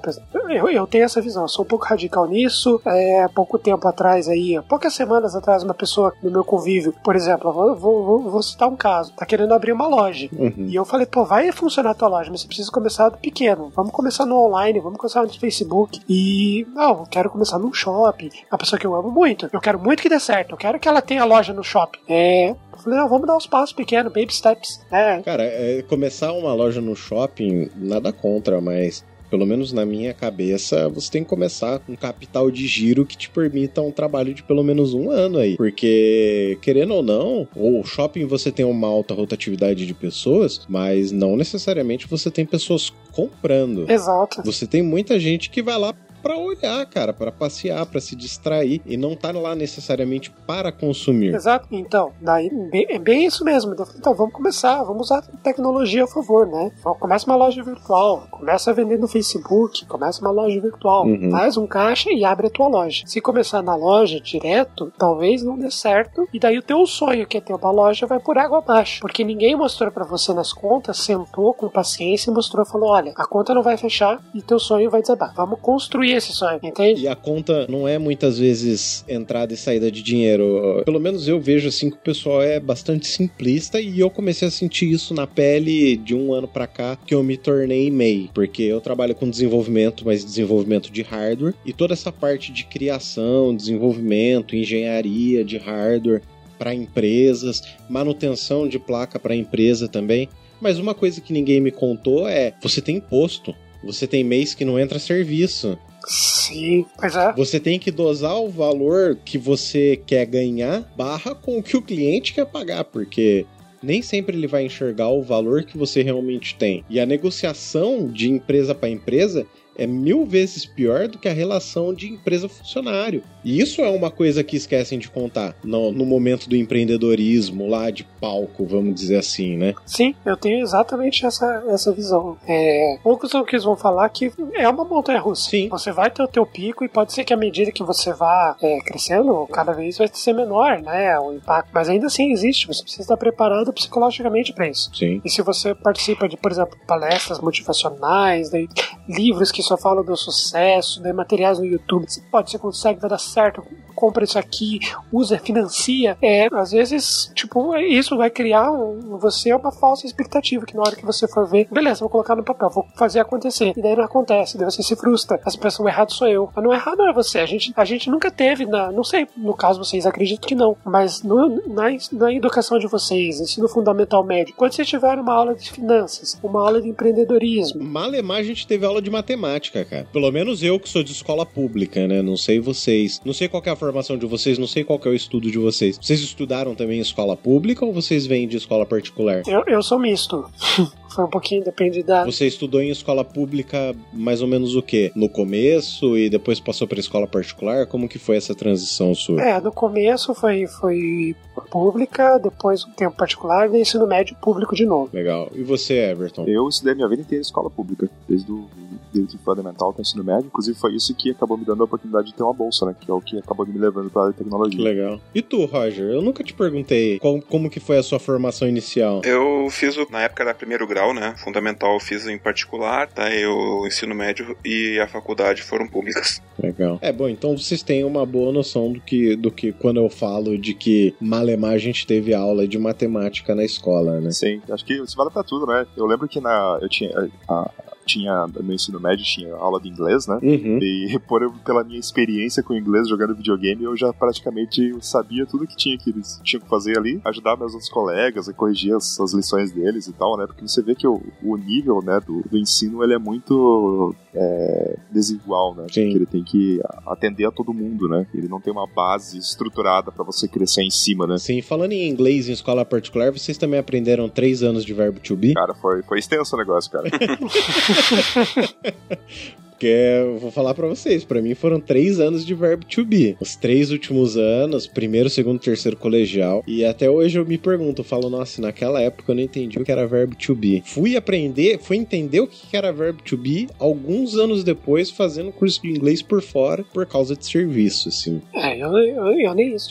eu, eu tenho essa visão, eu sou um pouco radical nisso. É, há pouco tempo atrás aí, poucas semanas atrás, uma pessoa no meu convívio, por exemplo, vou, vou, vou citar um caso, tá querendo abrir uma loja. Uhum. E eu falei, pô, vai funcionar a tua loja, mas você precisa começar do pequeno. Vamos começar no online, vamos começar no Facebook. E, não, eu quero começar num shopping. É uma pessoa que eu amo muito. Eu quero muito que dê certo. Eu quero que ela tenha loja no shopping. É. Eu falei, não, vamos dar uns passos pequenos, baby steps. É. Cara, é, começar uma loja no shopping, nada contra, mas pelo menos na minha cabeça, você tem que começar com um capital de giro que te permita um trabalho de pelo menos um ano aí. Porque, querendo ou não, o shopping você tem uma alta rotatividade de pessoas, mas não necessariamente você tem pessoas comprando. Exato. Você tem muita gente que vai lá para olhar, cara, para passear, para se distrair e não tá lá necessariamente para consumir. Exato. Então, daí é bem isso mesmo. Então vamos começar, vamos usar tecnologia a favor, né? Então, começa uma loja virtual, começa a vender no Facebook, começa uma loja virtual, Uhum. faz um caixa e abre a tua loja. Se começar na loja direto, talvez não dê certo e daí o teu sonho que é ter uma loja vai por água abaixo, porque ninguém mostrou para você nas contas, sentou com paciência e mostrou, falou, olha, a conta não vai fechar e teu sonho vai desabar. Vamos construir esse sonho, entende? E a conta não é muitas vezes entrada e saída de dinheiro. Pelo menos eu vejo assim que o pessoal é bastante simplista e eu comecei a sentir isso na pele de um ano pra cá que eu me tornei MEI, porque eu trabalho com desenvolvimento, mas desenvolvimento de hardware e toda essa parte de criação, desenvolvimento, engenharia de hardware para empresas, manutenção de placa para empresa também. Mas uma coisa que ninguém me contou é: você tem imposto. Você tem mês que não entra serviço. Sim, pois é. Você tem que dosar o valor que você quer ganhar barra com o que o cliente quer pagar, porque nem sempre ele vai enxergar o valor que você realmente tem. E a negociação de empresa para empresa é mil vezes pior do que a relação de empresa-funcionário. E isso é uma coisa que esquecem de contar no, no momento do empreendedorismo lá de palco, vamos dizer assim, né? Sim, eu tenho exatamente essa, essa visão. É, poucos são que eles vão falar que é uma montanha russa. Sim. Você vai ter o teu pico e pode ser que à medida que você vá é, crescendo, cada vez vai ser menor, né? O impacto. Mas ainda assim existe. Você precisa estar preparado psicologicamente para isso. Sim. E se você participa de, por exemplo, palestras motivacionais, daí, livros que só falam do sucesso, daí, materiais no YouTube, você pode, você consegue, dar certo, compra isso aqui, usa, financia. É, às vezes, tipo, isso vai criar um, você uma falsa expectativa, que na hora que você for ver, beleza, vou colocar no papel, vou fazer acontecer. E daí não acontece, daí você se frustra. As pessoas, o errado sou eu. Mas não errado não é você. A gente, a gente nunca teve, na, não sei, no caso vocês acredito que não, mas no, na, na educação de vocês, ensino fundamental médio, quando vocês tiveram uma aula de finanças, uma aula de empreendedorismo, Malemar a gente teve aula de matemática, cara. Pelo menos eu que sou de escola pública, né? Não sei vocês. Não sei qual é a formação de vocês, não sei qual é o estudo de vocês. Vocês estudaram também em escola pública ou vocês vêm de escola particular? Eu, eu sou misto. Foi um pouquinho, depende da. Você estudou em escola pública mais ou menos o quê? No começo e depois passou para escola particular? Como que foi essa transição sua? É, no começo foi, foi pública, depois um tempo particular e ensino médio público de novo. Legal. E você, Everton? Eu estudei minha vida inteira em escola pública, desde o desde o fundamental até o ensino médio. Inclusive, foi isso que acabou me dando a oportunidade de ter uma bolsa, né? Que é o que acabou me levando para a tecnologia. Que legal. E tu, Roger? Eu nunca te perguntei como, como que foi a sua formação inicial. Eu fiz, o, na época da primeiro grau, né? Fundamental eu fiz em particular, tá? Eu, o ensino médio e a faculdade foram públicas. Legal. É, bom, então vocês têm uma boa noção do que, do que quando eu falo de que Malemar a gente teve aula de matemática na escola, né? Sim, acho que isso vale pra tudo, né? Eu lembro que na, eu tinha a, tinha no ensino médio tinha aula de inglês, né? Uhum. E por, pela minha experiência com inglês jogando videogame, eu já praticamente sabia tudo que tinha que eles tinham que fazer ali, ajudar meus outros colegas a corrigir as, as lições deles e tal, né? Porque você vê que o, o nível, né, do, do ensino ele é muito é, desigual, né? Sim. Porque ele tem que atender a todo mundo, né? Ele não tem uma base estruturada para você crescer em cima, né? Sim, falando em inglês em escola particular, vocês também aprenderam três anos de verbo to be? Cara, foi, foi extenso o negócio, cara. Porque eu vou falar para vocês, para mim foram três anos de verbo to be. Os três últimos anos, primeiro, segundo, terceiro colegial. E até hoje eu me pergunto, eu falo, nossa, naquela época eu não entendi o que era verbo to be. Fui aprender, fui entender o que era verbo to be alguns anos depois, fazendo curso de inglês por fora, por causa de serviço, assim. É, eu, eu, eu nem isso.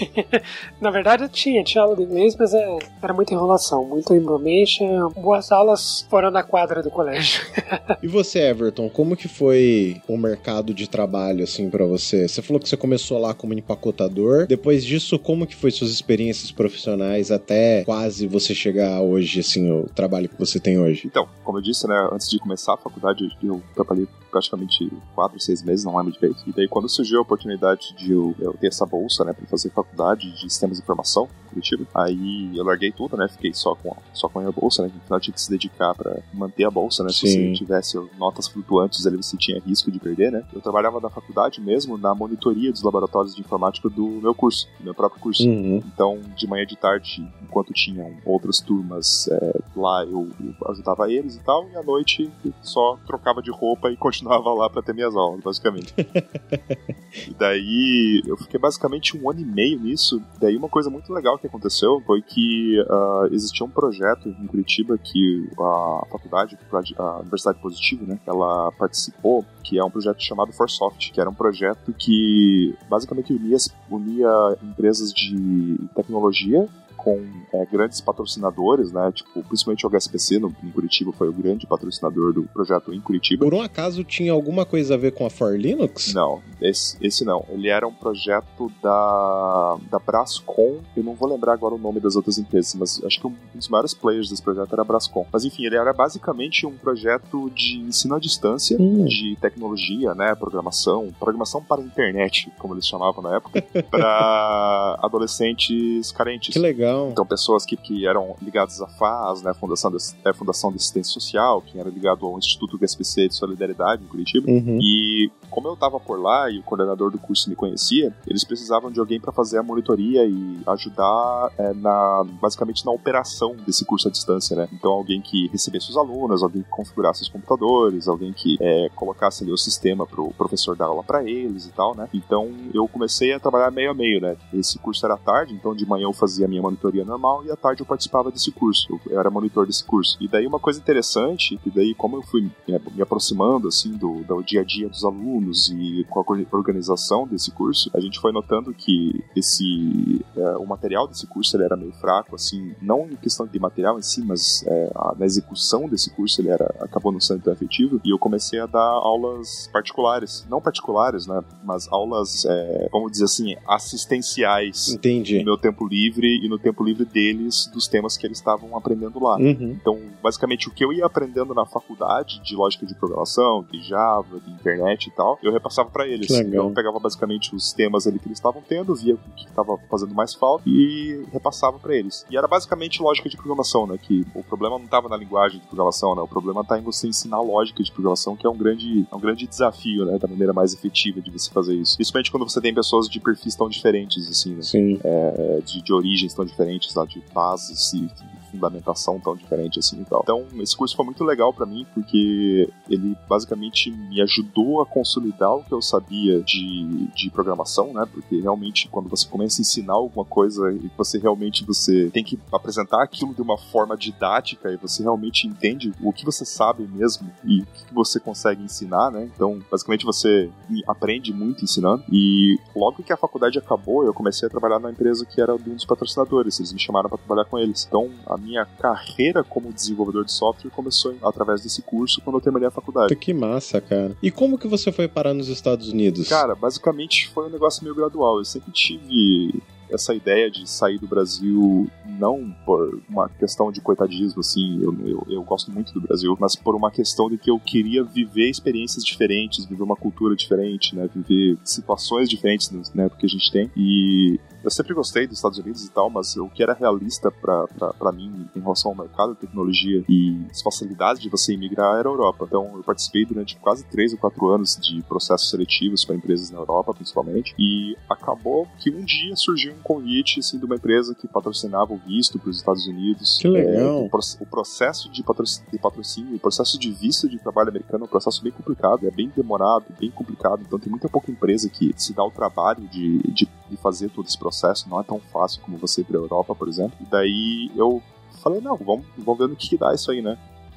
Na verdade eu tinha, tinha aula de inglês, mas é, era muita enrolação, muito information. Boas aulas fora da quadra do colégio. e você, Everton, como que foi o mercado de trabalho, assim, para você? Você falou que você começou lá como empacotador. Depois disso, como que foi suas experiências profissionais até quase você chegar hoje, assim, o trabalho que você tem hoje? Então, como eu disse, né, antes de começar a faculdade, eu trabalhei praticamente quatro, seis meses, não lembro direito. E daí, quando surgiu a oportunidade de eu, eu ter essa bolsa, né, pra fazer faculdade de sistemas de informação, Curitiba, aí eu larguei tudo, né, fiquei só com, só com a minha bolsa, né, no final tinha que se dedicar para manter a bolsa, né, Sim. se você tivesse notas flutuantes ali, você tinha risco de perder, né. Eu trabalhava na faculdade mesmo, na monitoria dos laboratórios de informática do meu curso, do meu próprio curso. Uhum. Então, de manhã e de tarde, enquanto tinham outras turmas é, lá, eu, eu ajudava eles e tal, e à noite só trocava de roupa e continuava lá para ter minhas aulas, basicamente. e daí eu fiquei basicamente um ano e meio nisso. Daí uma coisa muito legal que aconteceu foi que ah, existia um projeto em Curitiba que a faculdade, a Universidade Positivo, né, ela participou, que é um projeto chamado Forsoft, que era um projeto que basicamente unia, unia empresas de tecnologia com é, grandes patrocinadores, né? Tipo, principalmente o HSBC no, em Curitiba foi o grande patrocinador do projeto em Curitiba. Por um acaso tinha alguma coisa a ver com a For Linux? Não, esse, esse não. Ele era um projeto da, da Brascom. Eu não vou lembrar agora o nome das outras empresas, mas acho que um dos maiores players desse projeto era a Brascom. Mas enfim, ele era basicamente um projeto de ensino à distância, Hum. de tecnologia, né? Programação, programação para a internet, como eles chamavam na época, para adolescentes carentes. Que legal. Então, pessoas que, que eram ligadas à FAS, né, Fundação de, é, Fundação de Assistência Social, que era ligado ao Instituto HSBC de Solidariedade em Curitiba. Uhum. E como eu tava por lá e o coordenador do curso me conhecia, eles precisavam de alguém para fazer a monitoria e ajudar é, na basicamente na operação desse curso à distância, né? Então alguém que recebesse os alunos, alguém que configurasse os computadores, alguém que é, colocasse ali o sistema pro professor dar aula para eles e tal, né? Então eu comecei a trabalhar meio a meio, né? Esse curso era tarde, então de manhã eu fazia a minha monitoria normal e à tarde eu participava desse curso. Eu, era monitor desse curso. E daí uma coisa interessante, que daí como eu fui me, me aproximando assim do, do dia a dia dos alunos e com a organização desse curso, a gente foi notando que esse é, o material desse curso ele era meio fraco, assim, não em questão de material em si, mas é, a, na execução desse curso ele era acabou não sendo tão efetivo. E eu comecei a dar aulas particulares, não particulares, né, mas aulas, é, vamos dizer assim, assistenciais Entendi. no meu tempo livre e no tempo tempo livre deles dos temas que eles estavam aprendendo lá. Uhum. Então, basicamente, o que eu ia aprendendo na faculdade de lógica de programação, de Java, de internet e tal, eu repassava para eles. Então, eu pegava basicamente os temas ali que eles estavam tendo, via o que estava fazendo mais falta e repassava para eles. E era basicamente lógica de programação, né? Que o problema não estava na linguagem de programação, né? O problema está em você ensinar lógica de programação, que é um grande, é um grande desafio, né? Da maneira mais efetiva de você fazer isso. Principalmente quando você tem pessoas de perfis tão diferentes, assim, né? Sim. É, de, de origens tão diferentes, lá, de bases e fundamentação tão diferente assim e tal. Então, esse curso foi muito legal para mim porque ele basicamente me ajudou a consolidar o que eu sabia de, de programação, né? Porque realmente quando você começa a ensinar alguma coisa e você realmente você tem que apresentar aquilo de uma forma didática e você realmente entende o que você sabe mesmo e o que você consegue ensinar, né? Então, basicamente você aprende muito ensinando e logo que a faculdade acabou, eu comecei a trabalhar na empresa que era de um dos patrocinadores, eles me chamaram para trabalhar com eles. Então, a minha carreira como desenvolvedor de software começou através desse curso quando eu terminei a faculdade. Que massa, cara. E como que você foi parar nos Estados Unidos? Cara, basicamente foi um negócio meio gradual. Eu sempre tive essa ideia de sair do Brasil não por uma questão de coitadismo, assim, eu, eu, eu, gosto muito do Brasil, mas por uma questão de que eu queria viver experiências diferentes, viver uma cultura diferente, né, viver situações diferentes, né, do que a gente tem. E eu sempre gostei dos Estados Unidos e tal, mas o que era realista para mim em relação ao mercado tecnologia e as facilidades de você imigrar era a Europa. Então eu participei durante quase três ou quatro anos de processos seletivos para empresas na Europa, principalmente, e acabou que um dia surgiu um convite assim, de uma empresa que patrocinava o visto para os Estados Unidos. Que legal. É, o, o, processo de patrocínio, de patrocínio, o processo de visto de trabalho americano é um processo bem complicado, é bem demorado, bem complicado, então tem muita pouca empresa que se dá o trabalho de, de, de fazer todo esse processo processo, não é tão fácil como você ir pra Europa, por exemplo. E daí eu falei, não, vamos, vamos ver no que, que dá isso aí, né?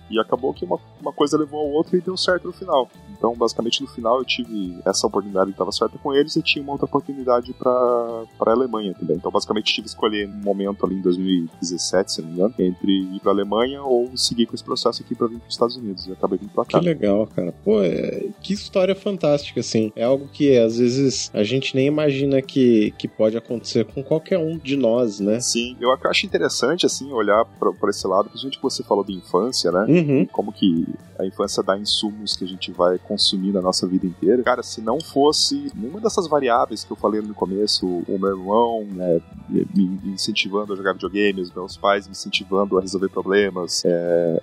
E acabou que uma, uma coisa levou a outra e deu certo no final. Então, basicamente, no final eu tive essa oportunidade que estava certa com eles e tinha uma outra oportunidade para a Alemanha também. Então, basicamente, tive que escolher um momento ali em 2017, se não me engano, entre ir para a Alemanha ou seguir com esse processo aqui para vir para os Estados Unidos. E acabei vindo para cá. Que legal, cara. Pô, é... que história fantástica, assim. É algo que às vezes a gente nem imagina que, que pode acontecer com qualquer um de nós, né? Sim, eu acho interessante, assim, olhar para esse lado, principalmente que você falou de infância, né? Uhum. Como que a infância dá insumos que a gente vai consumir na nossa vida inteira. Cara, se não fosse nenhuma dessas variáveis que eu falei no começo, o meu irmão né, me incentivando a jogar videogame, os meus pais me incentivando a resolver problemas, é,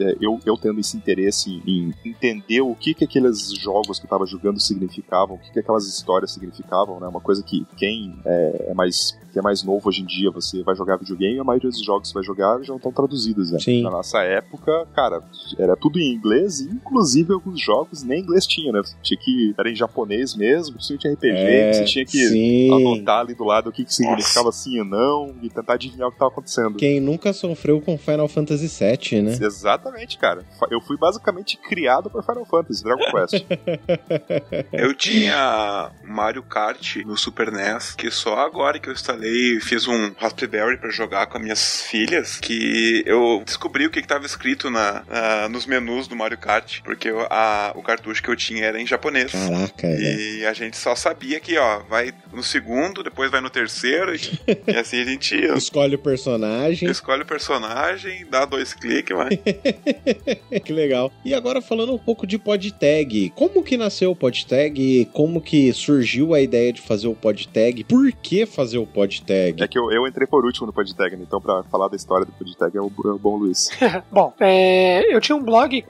é, eu, eu tendo esse interesse em entender o que, que aqueles jogos que eu estava jogando significavam, o que, que aquelas histórias significavam, né? Uma coisa que quem é, é mais que é mais novo hoje em dia, você vai jogar videogame, a maioria dos jogos que você vai jogar já estão traduzidos, né? Sim. Na nossa época, cara, era tudo em inglês, e inclusive alguns jogos nem inglês tinha, né? Tinha que. Era em japonês mesmo, principalmente RPG, É, você tinha que sim. anotar ali do lado o que, que significava sim e não, e tentar adivinhar o que estava acontecendo. Quem nunca sofreu com Final Fantasy VII, né? Exatamente, cara. Eu fui basicamente criado por Final Fantasy, Dragon Quest. Eu tinha Mario Kart no Super NES, que só agora que eu instalei e fiz um Raspberry pra jogar com as minhas filhas, que eu descobri o que estava escrito na, na- nos menus do Mario Kart, porque eu- a- o cartucho que eu tinha era em japonês. Caraca, é. E a gente só sabia que, ó, vai no segundo, depois vai no terceiro, e, e assim a gente ia. Escolhe o personagem. Escolhe o personagem, dá dois cliques, vai. que legal. E agora falando um pouco de podtag. Como que nasceu o podtag? Como que surgiu a ideia de fazer o podtag? Por que fazer o podtag? é que eu, eu entrei por último no PodTag, né? então pra falar da história do PodTag é o, é o bom Luiz. Bom, é, eu tinha um blog,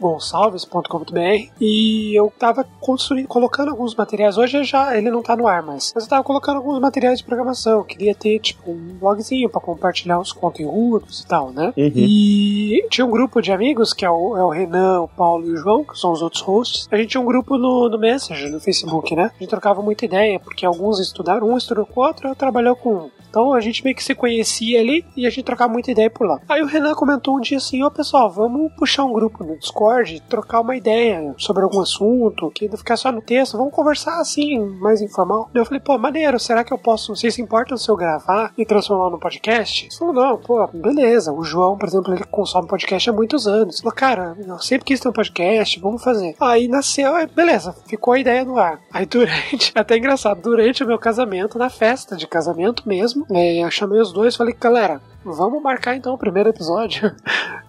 luizgonçalves.com.br, e eu tava construindo, colocando alguns materiais. Hoje já ele não tá no ar mais, mas eu tava colocando alguns materiais de programação. Eu queria ter, tipo, um blogzinho pra compartilhar os conteúdos e tal, né? Uhum. E tinha um grupo de amigos, que é o, é o Renan, o Paulo e o João, que são os outros hosts. A gente tinha um grupo no, no Messenger, no Facebook, né? A gente trocava muita ideia, porque alguns estudaram, um estudou com o outro, outro trabalhou com um. Então a gente meio que se conhecia ali e a gente trocava muita ideia por lá. Aí o Renan comentou um dia assim: Ô pessoal, vamos puxar um grupo no Discord Discord, trocar uma ideia sobre algum assunto, que não ficar só no texto, vamos conversar assim, mais informal. Eu falei, pô, maneiro, será que eu posso, vocês se importam se eu gravar e transformar no podcast? Ele falou, não, pô, beleza. O João, por exemplo, ele consome podcast há muitos anos. Ele falou, cara, eu sempre quis ter um podcast, vamos fazer. Aí nasceu, beleza, ficou a ideia no ar. Aí durante, até engraçado, durante o meu casamento, na festa de casamento mesmo, é, eu chamei os dois e falei, galera, vamos marcar então o primeiro episódio.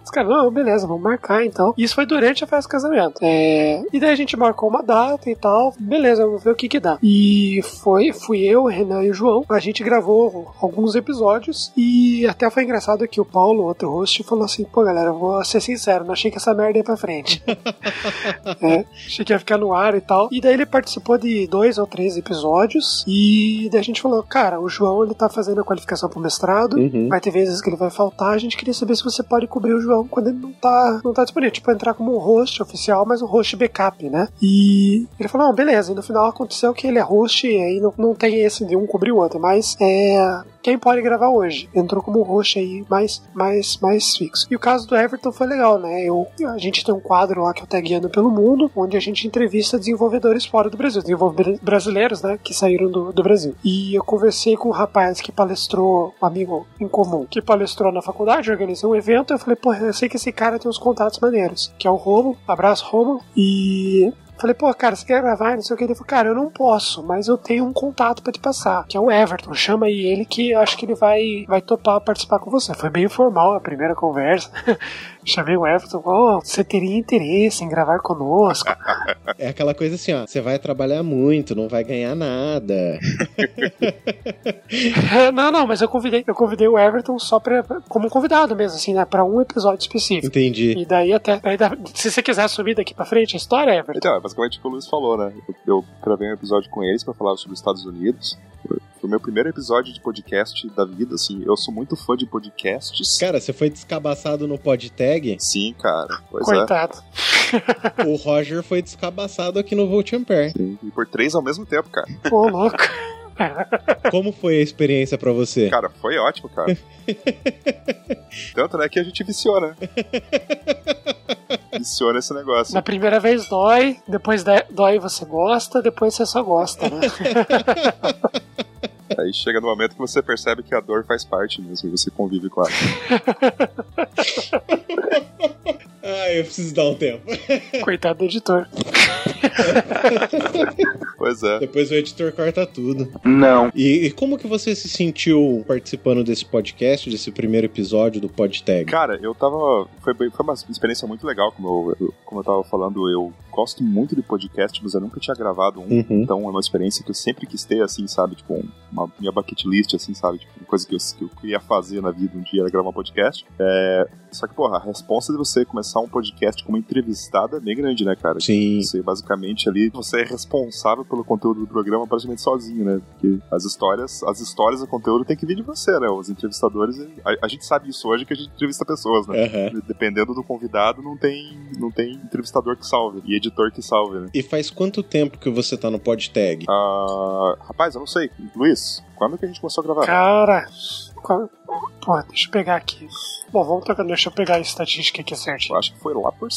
Os caras, não, beleza, vamos marcar então. Isso foi durante a festa do casamento. É... E daí a gente marcou uma data e tal. Beleza, vamos ver o que que dá. E foi, fui eu, o Renan e o João. A gente gravou alguns episódios e até foi engraçado que o Paulo, outro host, falou assim: pô, galera, vou ser sincero, não achei que essa merda ia pra frente. é, achei que ia ficar no ar e tal. E daí ele participou de dois ou três episódios e daí a gente falou: cara, o João ele tá fazendo a qualificação pro mestrado, Uhum. vai ter vezes que ele vai faltar. A gente queria saber se você pode cobrir o João quando ele não tá, não tá disponível. Tipo, entrar como um host oficial, mas um host backup, né? E ele falou: não, beleza. E no final aconteceu que ele é host e aí não, não tem esse de um cobrir o outro, mas é. Quem pode gravar hoje? Entrou como host aí mais, mais, mais fixo. E o caso do Everton foi legal, né? Eu, a gente tem um quadro lá que eu tagueando pelo mundo, onde a gente entrevista desenvolvedores fora do Brasil, desenvolvedores brasileiros, né? Que saíram do, do Brasil. E eu conversei com um rapaz que palestrou, um amigo em comum, que palestrou na faculdade, organizou um evento. Eu falei, pô, eu sei que esse cara tem uns contatos maneiros, que é o Romo. Abraço, Romo. E Falei, pô, cara, você quer gravar? Não sei o que. Ele falou, cara, eu não posso, mas eu tenho um contato pra te passar, que é o Everton. Chama aí ele que eu acho que ele vai, vai topar participar com você. Foi bem informal a primeira conversa. Chamei o Everton, oh, você teria interesse em gravar conosco? É aquela coisa assim, ó, você vai trabalhar muito, não vai ganhar nada. não, não, mas eu convidei, eu convidei o Everton só pra, como convidado mesmo, assim, né, pra um episódio específico. Entendi. E daí até, daí dá- se você quiser subir daqui pra frente a história, Everton. Então, é basicamente o que o Luiz falou, né? Eu, eu gravei um episódio com eles pra falar sobre os Estados Unidos. Foi o meu primeiro episódio de podcast da vida, assim. Eu sou muito fã de podcasts. Cara, você foi descabaçado no Sim, cara. Pois é. Coitado. o Roger foi descabaçado aqui no Volt Ampere. Sim. E por três ao mesmo tempo, cara. Ô, louco. Como foi a experiência pra você? Cara, foi ótimo, cara. Tanto, né, que a gente viciou, né? Viciou nesse negócio. Na primeira vez dói, depois de- dói você gosta, depois você só gosta, né? Aí chega no momento que você percebe que a dor faz parte mesmo, e você convive com ela. Ah, eu preciso dar um tempo. Coitado do editor. Pois é. Depois o editor corta tudo. Não. E, e como que você se sentiu participando desse podcast, desse primeiro episódio do PodTag? Cara, eu tava. Foi, foi uma experiência muito legal, como eu, como eu tava falando. Eu gosto muito de podcast, mas eu nunca tinha gravado um. Uhum. Então é uma experiência que eu sempre quis ter, assim, sabe? Tipo, um- uma minha bucket list, assim, sabe? Tipo, uma coisa que eu, que eu queria fazer na vida um dia era gravar um podcast. É, só que, porra, a resposta de você começar um podcast como entrevistada é bem grande, né, cara? Sim. Você basicamente ali, você é responsável pelo conteúdo do programa praticamente sozinho, né? Porque as histórias, as histórias do conteúdo tem que vir de você, né? Os entrevistadores, a, a gente sabe isso hoje que a gente entrevista pessoas, né? Aham. Dependendo do convidado, não tem, não tem entrevistador que salve e editor que salve, né? E faz quanto tempo que você tá no PodTag? Ah, rapaz, eu não sei. Luiz, quando que a gente começou a gravar? Cara. Pô, deixa eu pegar aqui. Bom, vamos tocar, deixa eu pegar a estatística aqui Eu certinho. acho que foi lá por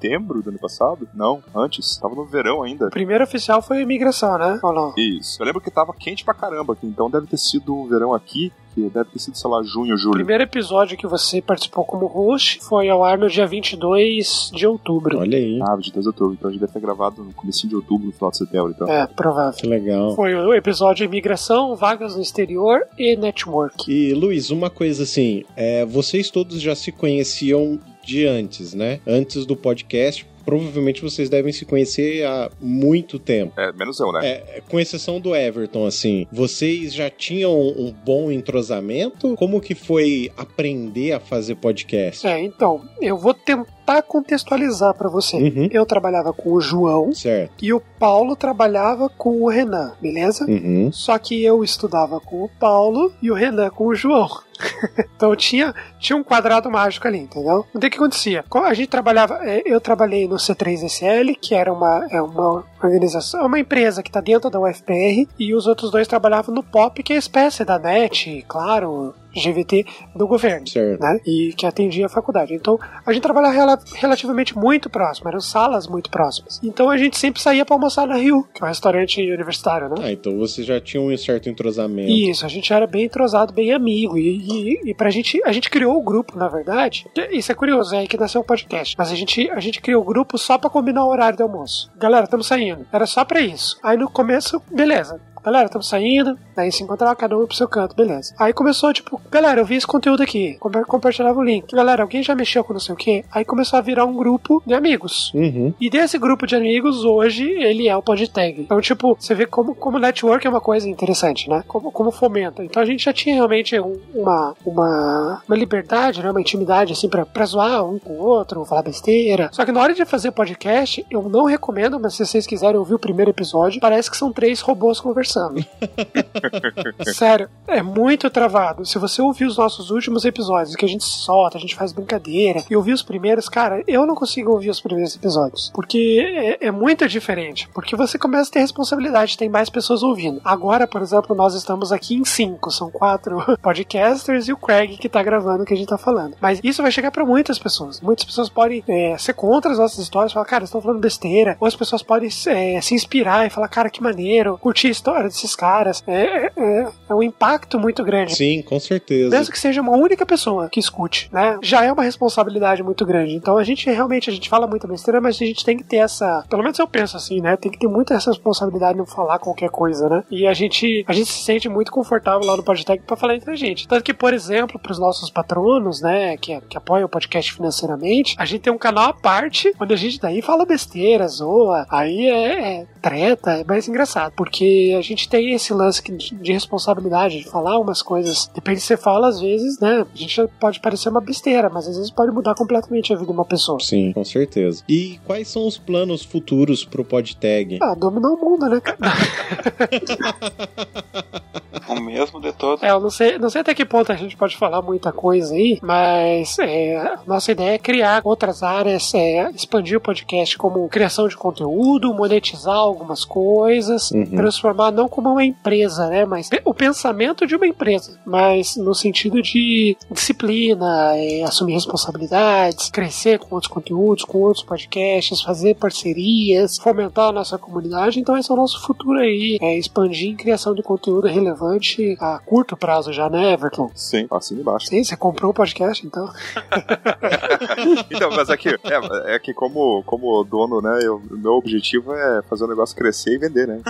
setembro do ano passado. Não, antes. Tava no verão ainda. O primeiro oficial foi a imigração, né? Ou não? Isso. Eu lembro que tava quente pra caramba aqui, então deve ter sido o verão aqui, que deve ter sido, sei lá, junho, O julho. primeiro episódio que você participou como host foi ao ar no dia 22 de outubro. Olha aí. Ah, 22 de outubro. Então a gente deve ter gravado no começo de outubro, no final de setembro, então. É, provável. Que legal. Foi o episódio imigração, vagas no exterior e network. E Luiz, uma coisa assim, é, vocês todos já se conheciam de antes, né? Antes do podcast. Provavelmente vocês devem se conhecer há muito tempo. É, menos eu, né? É, com exceção do Everton, assim, vocês já tinham um bom entrosamento? Como que foi aprender a fazer podcast? É, então, eu vou tentar contextualizar pra você. Uhum. Eu trabalhava com o João Certo. e o Paulo trabalhava com o Renan, beleza? Uhum. Só que eu estudava com o Paulo e o Renan com o João. então tinha, tinha um quadrado mágico ali, entendeu? O que acontecia? A gente trabalhava, é, eu trabalhei no C3SL, que era uma, é uma organização, uma empresa que está dentro da UFPR, e os outros dois trabalhavam no POP, que é a espécie da NET, claro, GVT do governo, certo. né? E que atendia a faculdade. Então, a gente trabalhava rel relativamente muito próximo, eram salas muito próximas. Então, a gente sempre saía para almoçar na Rio, que é um restaurante universitário, né? Ah, então você já tinha um certo entrosamento. Isso, a gente era bem entrosado, bem amigo. E, e, e pra gente, a gente criou o grupo, na verdade. Isso é curioso, é que nasceu o podcast. Mas a gente, a gente criou o grupo só para combinar o horário do almoço. Galera, estamos saindo. Era só para isso. Aí no começo, beleza. Galera, estamos saindo, daí se encontrava cada um pro seu canto, beleza. Aí começou, tipo, galera, eu vi esse conteúdo aqui, compartilhava o link. Galera, alguém já mexeu com não sei o que? Aí começou a virar um grupo de amigos. Uhum. E desse grupo de amigos, hoje, ele é o PodTag. Então, tipo, você vê como, como network é uma coisa interessante, né? Como, como fomenta. Então a gente já tinha realmente uma, uma, uma liberdade, né? Uma intimidade, assim, pra, pra zoar um com o outro, falar besteira. Só que na hora de fazer podcast, eu não recomendo, mas se vocês quiserem ouvir o primeiro episódio, parece que são três robôs conversando conversando. Sério, é muito travado. Se você ouvir os nossos últimos episódios, que a gente solta, a gente faz brincadeira, e ouvir os primeiros, cara, eu não consigo ouvir os primeiros episódios. Porque é, é muito diferente. Porque você começa a ter responsabilidade, tem mais pessoas ouvindo. Agora, por exemplo, nós estamos aqui em cinco, são quatro podcasters e o Craig que tá gravando o que a gente tá falando. Mas isso vai chegar para muitas pessoas. Muitas pessoas podem é, ser contra as nossas histórias, falar, cara, estão falando besteira. Ou as pessoas podem é, se inspirar e falar, cara, que maneiro, curtir a história desses caras. É, é, é, um impacto muito grande. Sim, com certeza. Mesmo que seja uma única pessoa que escute, né? Já é uma responsabilidade muito grande. Então a gente realmente, a gente fala muita besteira, mas a gente tem que ter essa. Pelo menos eu penso assim, né? Tem que ter muita responsabilidade de não falar qualquer coisa, né? E a gente, a gente se sente muito confortável lá no Podtech para falar entre a gente. Tanto que, por exemplo, para os nossos patronos, né, que, que apoiam o podcast financeiramente, a gente tem um canal à parte onde a gente daí fala besteira, zoa. Aí é, é treta, é mais engraçado, porque a gente tem esse lance de responsabilidade, de falar umas coisas. Depende se você fala, às vezes, né? A gente pode parecer uma besteira, mas às vezes pode mudar completamente a vida de uma pessoa. Sim, com certeza. E quais são os planos futuros pro PodTag? Ah, dominar o mundo, né, cara? o mesmo de todos. É, eu não sei, não sei até que ponto a gente pode falar muita coisa aí, mas é, nossa ideia é criar outras áreas, é, expandir o podcast como criação de conteúdo, monetizar algumas coisas, uhum. transformar não como uma empresa, né, mas o pensamento de uma empresa, mas no sentido de disciplina, é, assumir responsabilidades, crescer com outros conteúdos, com outros podcasts, fazer parcerias, fomentar a nossa comunidade. Então esse é o nosso futuro aí, é expandir em criação de conteúdo relevante a curto prazo já, né, Everton? Sim, assina embaixo. Sim, você comprou o podcast, então. então, mas é que, é, é, que como, como dono, né, o meu objetivo é fazer o negócio crescer e vender, né?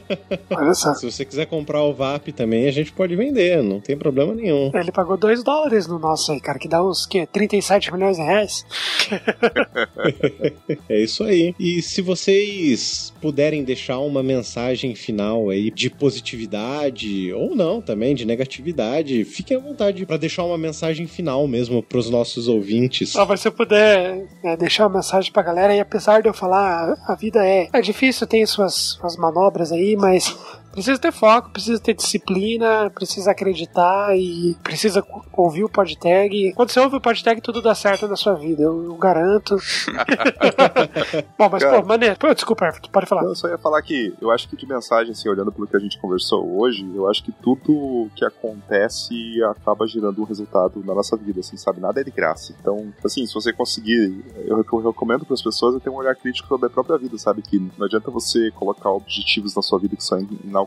Olha só. Se você quiser comprar o VAP também, a gente pode vender, não tem problema nenhum. Ele pagou 2 dólares no nosso aí, cara, que dá uns, que, 37 milhões de reais. é isso aí. E se vocês puderem deixar uma mensagem final aí de positividade ou não também, de negatividade, fiquem à vontade para deixar uma mensagem final mesmo para os nossos ouvintes. Ah, eu puder é, deixar uma mensagem pra galera, e apesar de eu falar, a vida é, é difícil, tem suas, suas manobras aí, mas Precisa ter foco, precisa ter disciplina, precisa acreditar e precisa ouvir o podtag. Quando você ouve o podtag, tudo dá certo na sua vida, eu, eu garanto. Bom, mas Cara, pô, maneiro. Pô, desculpa, pode falar. Eu só ia falar que eu acho que de mensagem, assim, olhando pelo que a gente conversou hoje, eu acho que tudo que acontece acaba gerando um resultado na nossa vida, assim, sabe? Nada é de graça. Então, assim, se você conseguir, eu, eu recomendo para as pessoas ter um olhar crítico sobre a própria vida, sabe? Que não adianta você colocar objetivos na sua vida que são inalcançáveis,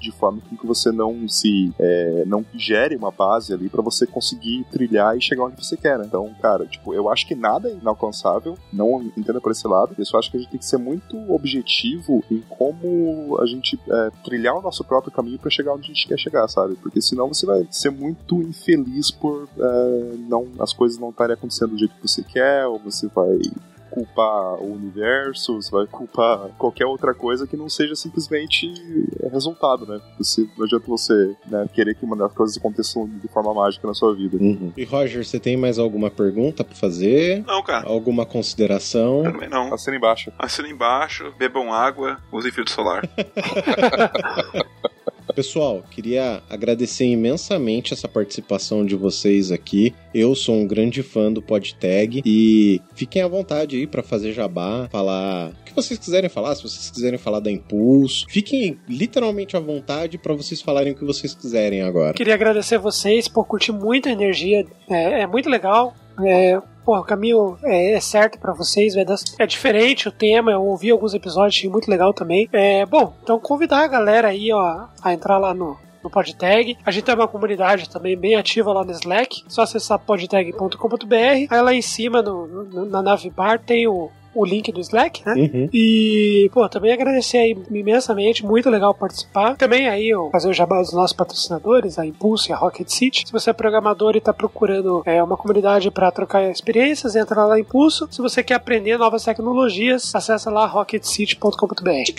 de forma que você não se é, não gere uma base ali para você conseguir trilhar e chegar onde você quer. Né? Então, cara, tipo, eu acho que nada é inalcançável, não entenda por esse lado. Eu só acho que a gente tem que ser muito objetivo em como a gente é, trilhar o nosso próprio caminho para chegar onde a gente quer chegar, sabe? Porque senão você vai ser muito infeliz por é, não as coisas não estarem acontecendo do jeito que você quer, ou você vai culpar o universo, você vai culpar qualquer outra coisa que não seja simplesmente resultado, né? Você, não adianta você né, querer que uma das coisas aconteçam de forma mágica na sua vida. Uhum. E Roger, você tem mais alguma pergunta pra fazer? Não, cara. Alguma consideração? Também não. Assina embaixo. Assina embaixo, bebam água, usem filtro solar. Pessoal, queria agradecer imensamente essa participação de vocês aqui. Eu sou um grande fã do PodTag e fiquem à vontade aí para fazer jabá, falar o que vocês quiserem falar, se vocês quiserem falar da Impulso, fiquem literalmente à vontade para vocês falarem o que vocês quiserem agora. Queria agradecer vocês por curtir muita energia, é, é muito legal. É, o caminho é, é certo para vocês, vai dar, é diferente o tema, eu ouvi alguns episódios, achei muito legal também. É, bom, então convidar a galera aí, ó, a entrar lá no, no PodTag. A gente tem uma comunidade também bem ativa lá no Slack. Só acessar podtag.com.br. Aí lá em cima, no, no, na nave bar, tem o, o link do Slack, né? Uhum. E, pô, também agradecer aí imensamente, muito legal participar. Também aí eu fazer o jabá dos nossos patrocinadores, a Impulse e a Rocket City. Se você é programador e está procurando é, uma comunidade para trocar experiências, entra lá na Impulso. Se você quer aprender novas tecnologias, acessa lá rocketcity.com.br.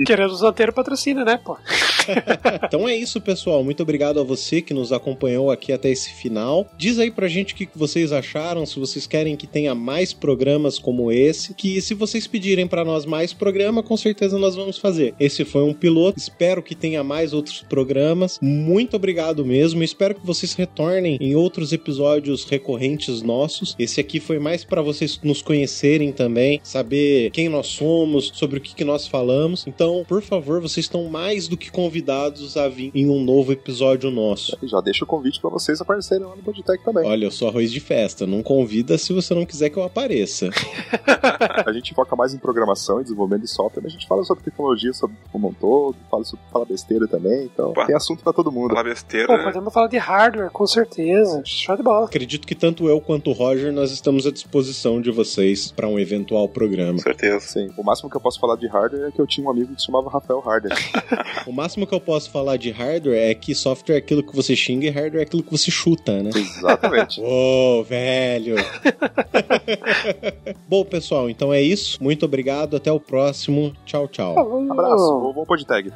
Queremos manter o patrocínio, né, pô? Então é isso, pessoal. Muito obrigado a você que nos acompanhou aqui até esse final. Diz aí pra gente o que vocês acharam, se vocês querem que tenha mais programas como esse, que se vocês pedirem pra nós mais programa, com certeza nós vamos fazer. Esse foi um piloto, espero que tenha mais outros programas. Muito obrigado mesmo. Espero que vocês retornem em outros episódios recorrentes nossos. Esse aqui foi mais pra vocês nos conhecerem também, saber quem nós somos, sobre o que, que nós falamos. Então, por favor, vocês estão mais do que convidados a vir em um novo episódio nosso. Já deixa o convite pra vocês aparecerem lá no Podtech também. Olha, eu sou arroz de festa. Não convida se você não quiser que eu apareça. A gente foca mais em programação e desenvolvimento de software, mas a gente fala sobre tecnologia sobre como um todo, fala, sobre, fala besteira também, então Opa. tem assunto pra todo mundo. Falar besteira. Pô, podemos falar de hardware, com certeza. Show de bola. Acredito que tanto eu quanto o Roger nós estamos à disposição de vocês para um eventual programa. Com certeza. Sim, o máximo que eu posso falar de hardware é que eu tinha um amigo que se chamava Rafael Harder. O máximo que eu posso falar de hardware é que software é aquilo que você xinga e hardware é aquilo que você chuta, né? Exatamente. Ô, velho! Bom, pessoal, então é isso. Muito obrigado. Até o próximo. Tchau, tchau. Abraço, vou, vou Podtag.